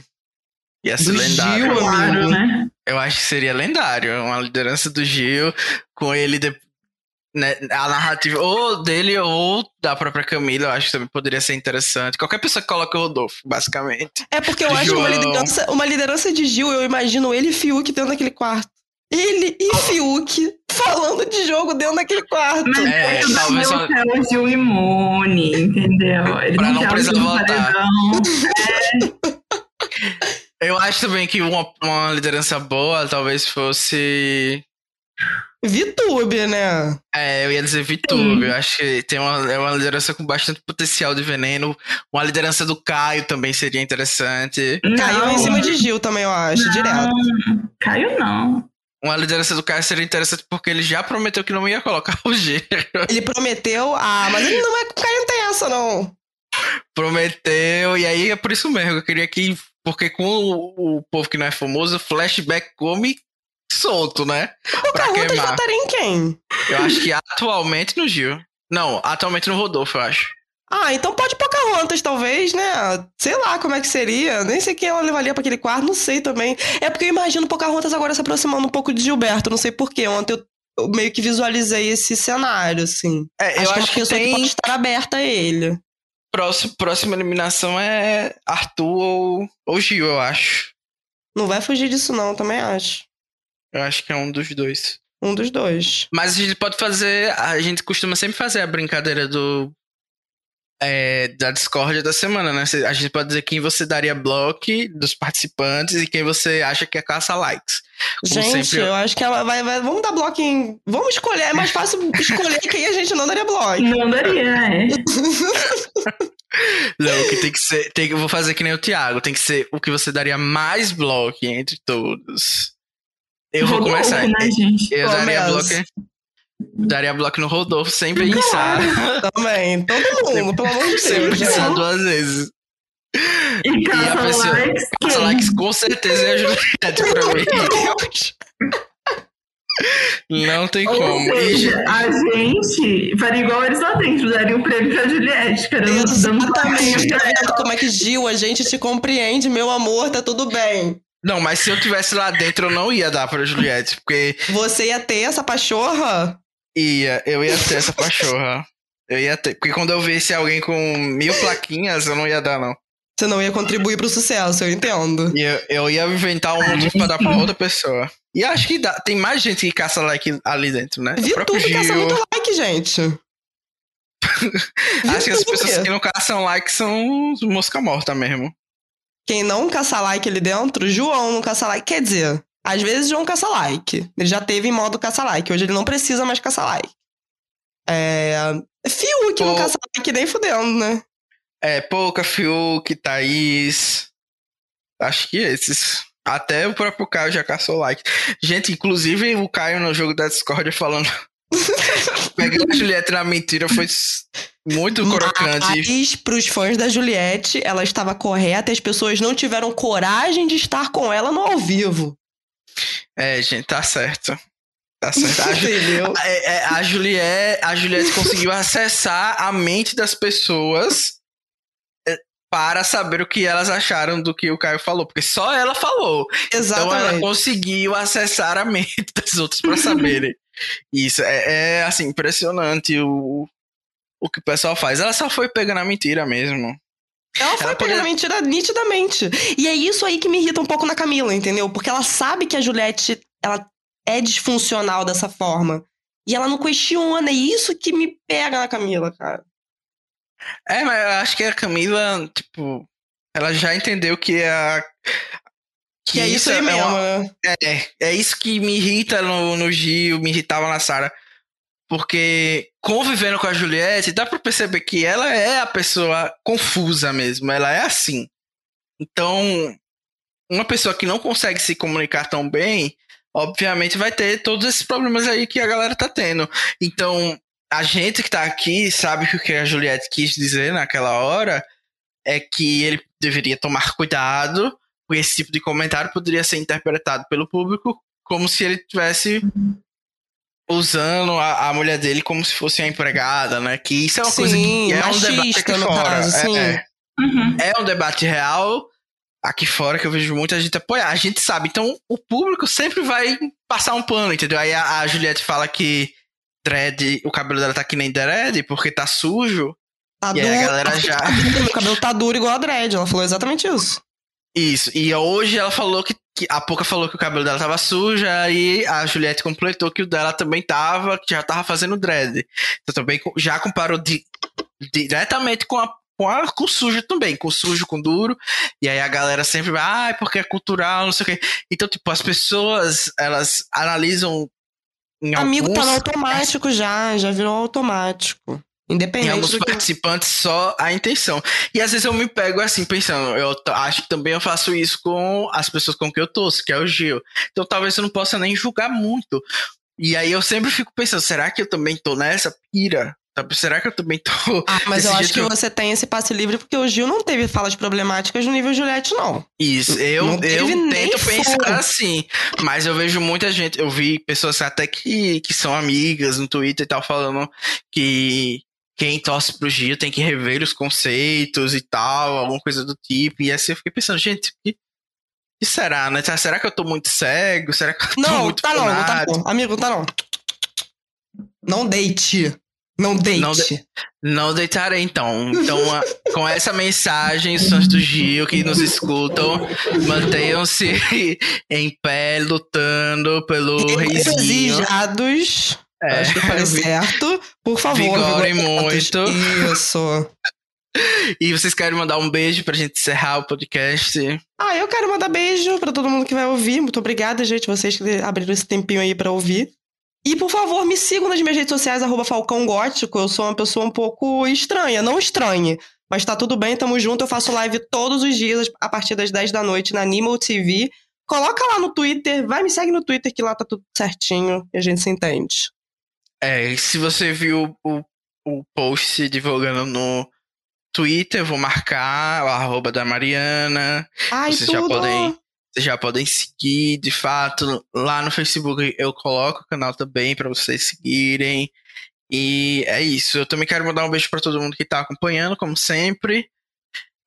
Ia ser Do lendário. Gil, Claro, né? Eu acho que seria lendário. Uma liderança do Gil com ele. De, né, a narrativa ou dele ou da própria Camila. Eu acho que também poderia ser interessante. Qualquer pessoa que coloque o Rodolfo, basicamente. É porque eu acho que uma liderança, uma liderança de Gil, eu imagino ele e Fiuk dentro daquele quarto. Ele e Fiuk falando de jogo dentro daquele quarto. Mas É, talvez não só- quer o Gil imune, entendeu? Ele Pra não quer o precisar voltar. paredão. Eu acho também que uma, uma liderança boa talvez fosse. VTube, né? É, eu ia dizer Vitube. Eu acho que tem uma, é uma liderança com bastante potencial de veneno. Uma liderança do Caio também seria interessante. Caiu Não, em cima de Gil também, eu acho, direto. Caiu não. Uma liderança do Caio seria interessante porque ele já prometeu que não ia colocar o Gero. Ele prometeu. Ah, mas ele não é. O Caio não tem essa, não. Prometeu, e aí é por isso mesmo. Eu queria que. Porque com o, o povo que não é famoso, o flashback come solto, né? Queimar. votaria em quem? Eu acho que atualmente no Gil. Não, atualmente no Rodolfo, eu acho. Ah, então pode Pocahontas, talvez, né? Sei lá como é que seria. Nem sei quem ela levaria pra aquele quarto, não sei também. É porque eu imagino Pocahontas agora se aproximando um pouco de Gilberto, não sei porquê. Ontem eu, eu meio que visualizei esse cenário, assim. É, acho eu que é acho que pessoa que tem. pode estar aberta a ele. Próximo, próxima eliminação é Arthur ou, ou Gil, eu acho. Não vai fugir disso, não, também acho. Eu acho que é um dos dois. Um dos dois. Mas a gente pode fazer. A gente costuma sempre fazer a brincadeira do. é, da discórdia da semana, né? A gente pode dizer quem você daria bloco dos participantes e quem você acha que é caça likes. Como Gente, sempre, eu- acho que ela vai, vai- Vamos dar bloco em. Vamos escolher. É mais fácil escolher quem a gente não daria bloco. Não daria, é. Não, que tem que ser. Tem, que- eu vou fazer que nem o Thiago. Tem que ser o que você daria mais bloco entre todos. Eu vou Rodolfo, começar. né, gente? Eu daria bloco. Daria bloco no Rodolfo sem pensar. Também. Todo mundo, pelo amor de sem Deus. pensar gente. duas vezes. E E a caça pessoa- likes, Caça likes com certeza é a Juliette pra mim. Não tem Ou como. Seja, a gente faria igual eles lá dentro, daria um prêmio pra Juliette, Exatamente. Tá vendo como é que Gil, a gente te compreende, meu amor, tá tudo bem. Não, mas se eu tivesse lá dentro, eu não ia dar pra Juliette, porque Você ia ter essa pachorra? ia, eu ia ter essa pachorra. Eu ia ter. Porque quando eu visse alguém com mil plaquinhas, eu não ia dar, não. Você não ia contribuir pro sucesso, eu entendo. E eu, eu ia inventar um motivo pra dar pra outra pessoa. E acho que dá, tem mais gente que caça like ali dentro, né? Essa Gil. muito like, gente. Acho que as VTube. pessoas que não caçam like são mosca morta mesmo. Quem não caça like ali dentro, João não caça like. Quer dizer, às vezes João caça like. Ele já teve em modo caça like. Hoje ele não precisa mais caça like. É. Fiuk não Pô. caça like nem fudendo, né? É, Pouca, Fiuk, Thaís. Acho que esses. Até o próprio Caio já caçou like. Gente, inclusive o Caio no jogo da Discord falando. Pegando a Juliette na mentira foi muito crocante. Mas, pros fãs da Juliette, ela estava correta e as pessoas não tiveram coragem de estar com ela no ao vivo. É, gente, tá certo. Tá certo. A, Ju- Entendeu? é, é, a Juliette, a Juliette conseguiu acessar a mente das pessoas é, para saber o que elas acharam do que o Caio falou, porque só ela falou. Então ela Exatamente. conseguiu acessar a mente das outras para saberem. Isso é, é, assim impressionante o, o que o pessoal faz. Ela só foi pegando a mentira mesmo. Ela foi Ela pegando a mentira nitidamente. E é isso aí que me irrita um pouco na Camila, entendeu? Porque ela sabe que a Juliette ela é disfuncional dessa forma. E ela não questiona. É isso que me pega na Camila, cara. É, mas eu acho que a Camila, tipo, ela já entendeu que é a Que é isso aí é mesmo, uma- né? É, é isso que me irrita no, no Gil, me irritava na Sara. Porque convivendo com a Juliette, dá pra perceber que ela é a pessoa confusa mesmo. Ela é assim. Então, uma pessoa que não consegue se comunicar tão bem, obviamente vai ter todos esses problemas aí que a galera tá tendo. Então, a gente que tá aqui sabe que o que a Juliette quis dizer naquela hora é que ele deveria tomar cuidado, porque esse tipo de comentário poderia ser interpretado pelo público como se ele tivesse usando a, a mulher dele como se fosse a empregada, né? Que isso é uma coisa Sim, que é um debate aqui no fora. caso, É- é, Uhum. é um debate real aqui fora que eu vejo muita gente apoiar. A gente sabe, então o público sempre vai passar um pano, entendeu? Aí a, a Juliette fala que dread, o cabelo dela tá que nem dread porque tá sujo. Tá E aí a galera já- Meu cabelo tá duro igual a dread. Ela falou exatamente isso. Isso. E hoje ela falou que, que a Poca falou que o cabelo dela tava sujo, aí a Juliette completou que o dela também tava, que já tava fazendo dread. Então também já comparou di- diretamente com a com, a, com o sujo também, com o sujo, com o duro. E aí a galera sempre vai, ah, porque é cultural, não sei o quê. Então, tipo, as pessoas, elas analisam em Amigo alguns, tá no automático já. Já virou automático. Em Independente alguns do que... participantes só a intenção. E às vezes eu me pego assim, pensando, eu acho que também eu faço isso com as pessoas com que eu torço, que é o Gil. Então talvez eu não possa nem julgar muito. E aí eu sempre fico pensando, será que eu também tô nessa pira? Será que eu também tô. Ah, mas eu acho que eu- você tem esse passe livre porque o Gil não teve falas problemáticas no nível Juliette, não. Isso, eu, Não eu tento pensar furo. assim, mas eu vejo muita gente, eu vi pessoas até que, que são amigas no Twitter e tal, falando que quem torce pro Gil tem que rever os conceitos e tal, alguma coisa do tipo, e assim eu fiquei pensando, gente, o que, que será, né? Será que eu tô muito cego? Será que eu tô Não, muito tá não, não tá não. Amigo, tá não. Não deite. Não deite. Não de- Não deitarei então. Então, com essa mensagem, os fãs do Gil que nos escutam, mantenham-se em pé, lutando pelo reizinho. Exijados. É, acho que eu falei certo. Por favor, Vigorem muito. Isso. E vocês querem mandar um beijo pra gente encerrar o podcast? Ah, eu quero mandar beijo pra todo mundo que vai ouvir. Muito obrigada, gente, vocês que abriram esse tempinho aí pra ouvir. E, por favor, me sigam nas minhas redes sociais, arroba Falcão Gótico. Eu sou uma pessoa um pouco estranha. Não estranhe, mas tá tudo bem, tamo junto. Eu faço live todos os dias, a partir das 10 da noite, na Animal TV. Coloca lá no Twitter, vai me segue no Twitter, que lá tá tudo certinho e a gente se entende. É, e se você viu o, o post divulgando no Twitter, eu vou marcar o arroba da Mariana. Ai, Vocês já tudo! podem- Vocês já podem seguir, de fato. Lá no Facebook eu coloco o canal também para vocês seguirem. E é isso. Eu também quero mandar um beijo para todo mundo que tá acompanhando, como sempre.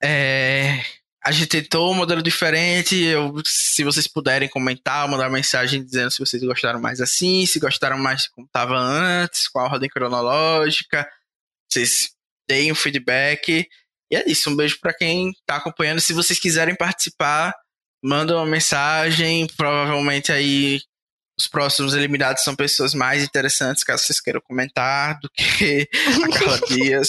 É, a gente tentou um modelo diferente. Eu, se vocês puderem comentar, mandar mensagem dizendo se vocês gostaram mais assim, se gostaram mais como estava antes, com a ordem cronológica. Vocês deem um feedback. E é isso. Um beijo para quem está acompanhando. Se vocês quiserem participar, manda uma mensagem. Provavelmente aí os próximos eliminados são pessoas mais interessantes, caso vocês queiram comentar, do que a Carla Dias.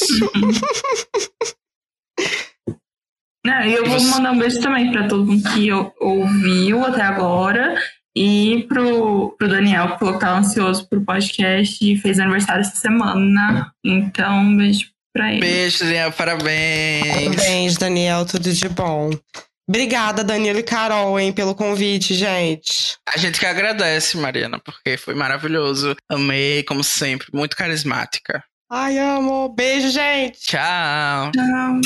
Não, e eu vou mandar um beijo também para todo mundo que ouviu até agora. E pro, pro Daniel, que falou que tava ansioso pro podcast e fez aniversário essa semana. Então, um beijo pra ele. Beijo, Daniel, parabéns. Parabéns, Daniel, tudo de bom. Obrigada, Danilo e Carol, hein, pelo convite, gente. A gente que agradece, Mariana, porque foi maravilhoso. Amei, como sempre, muito carismática. Ai, amo. Beijo, gente. Tchau. Tchau.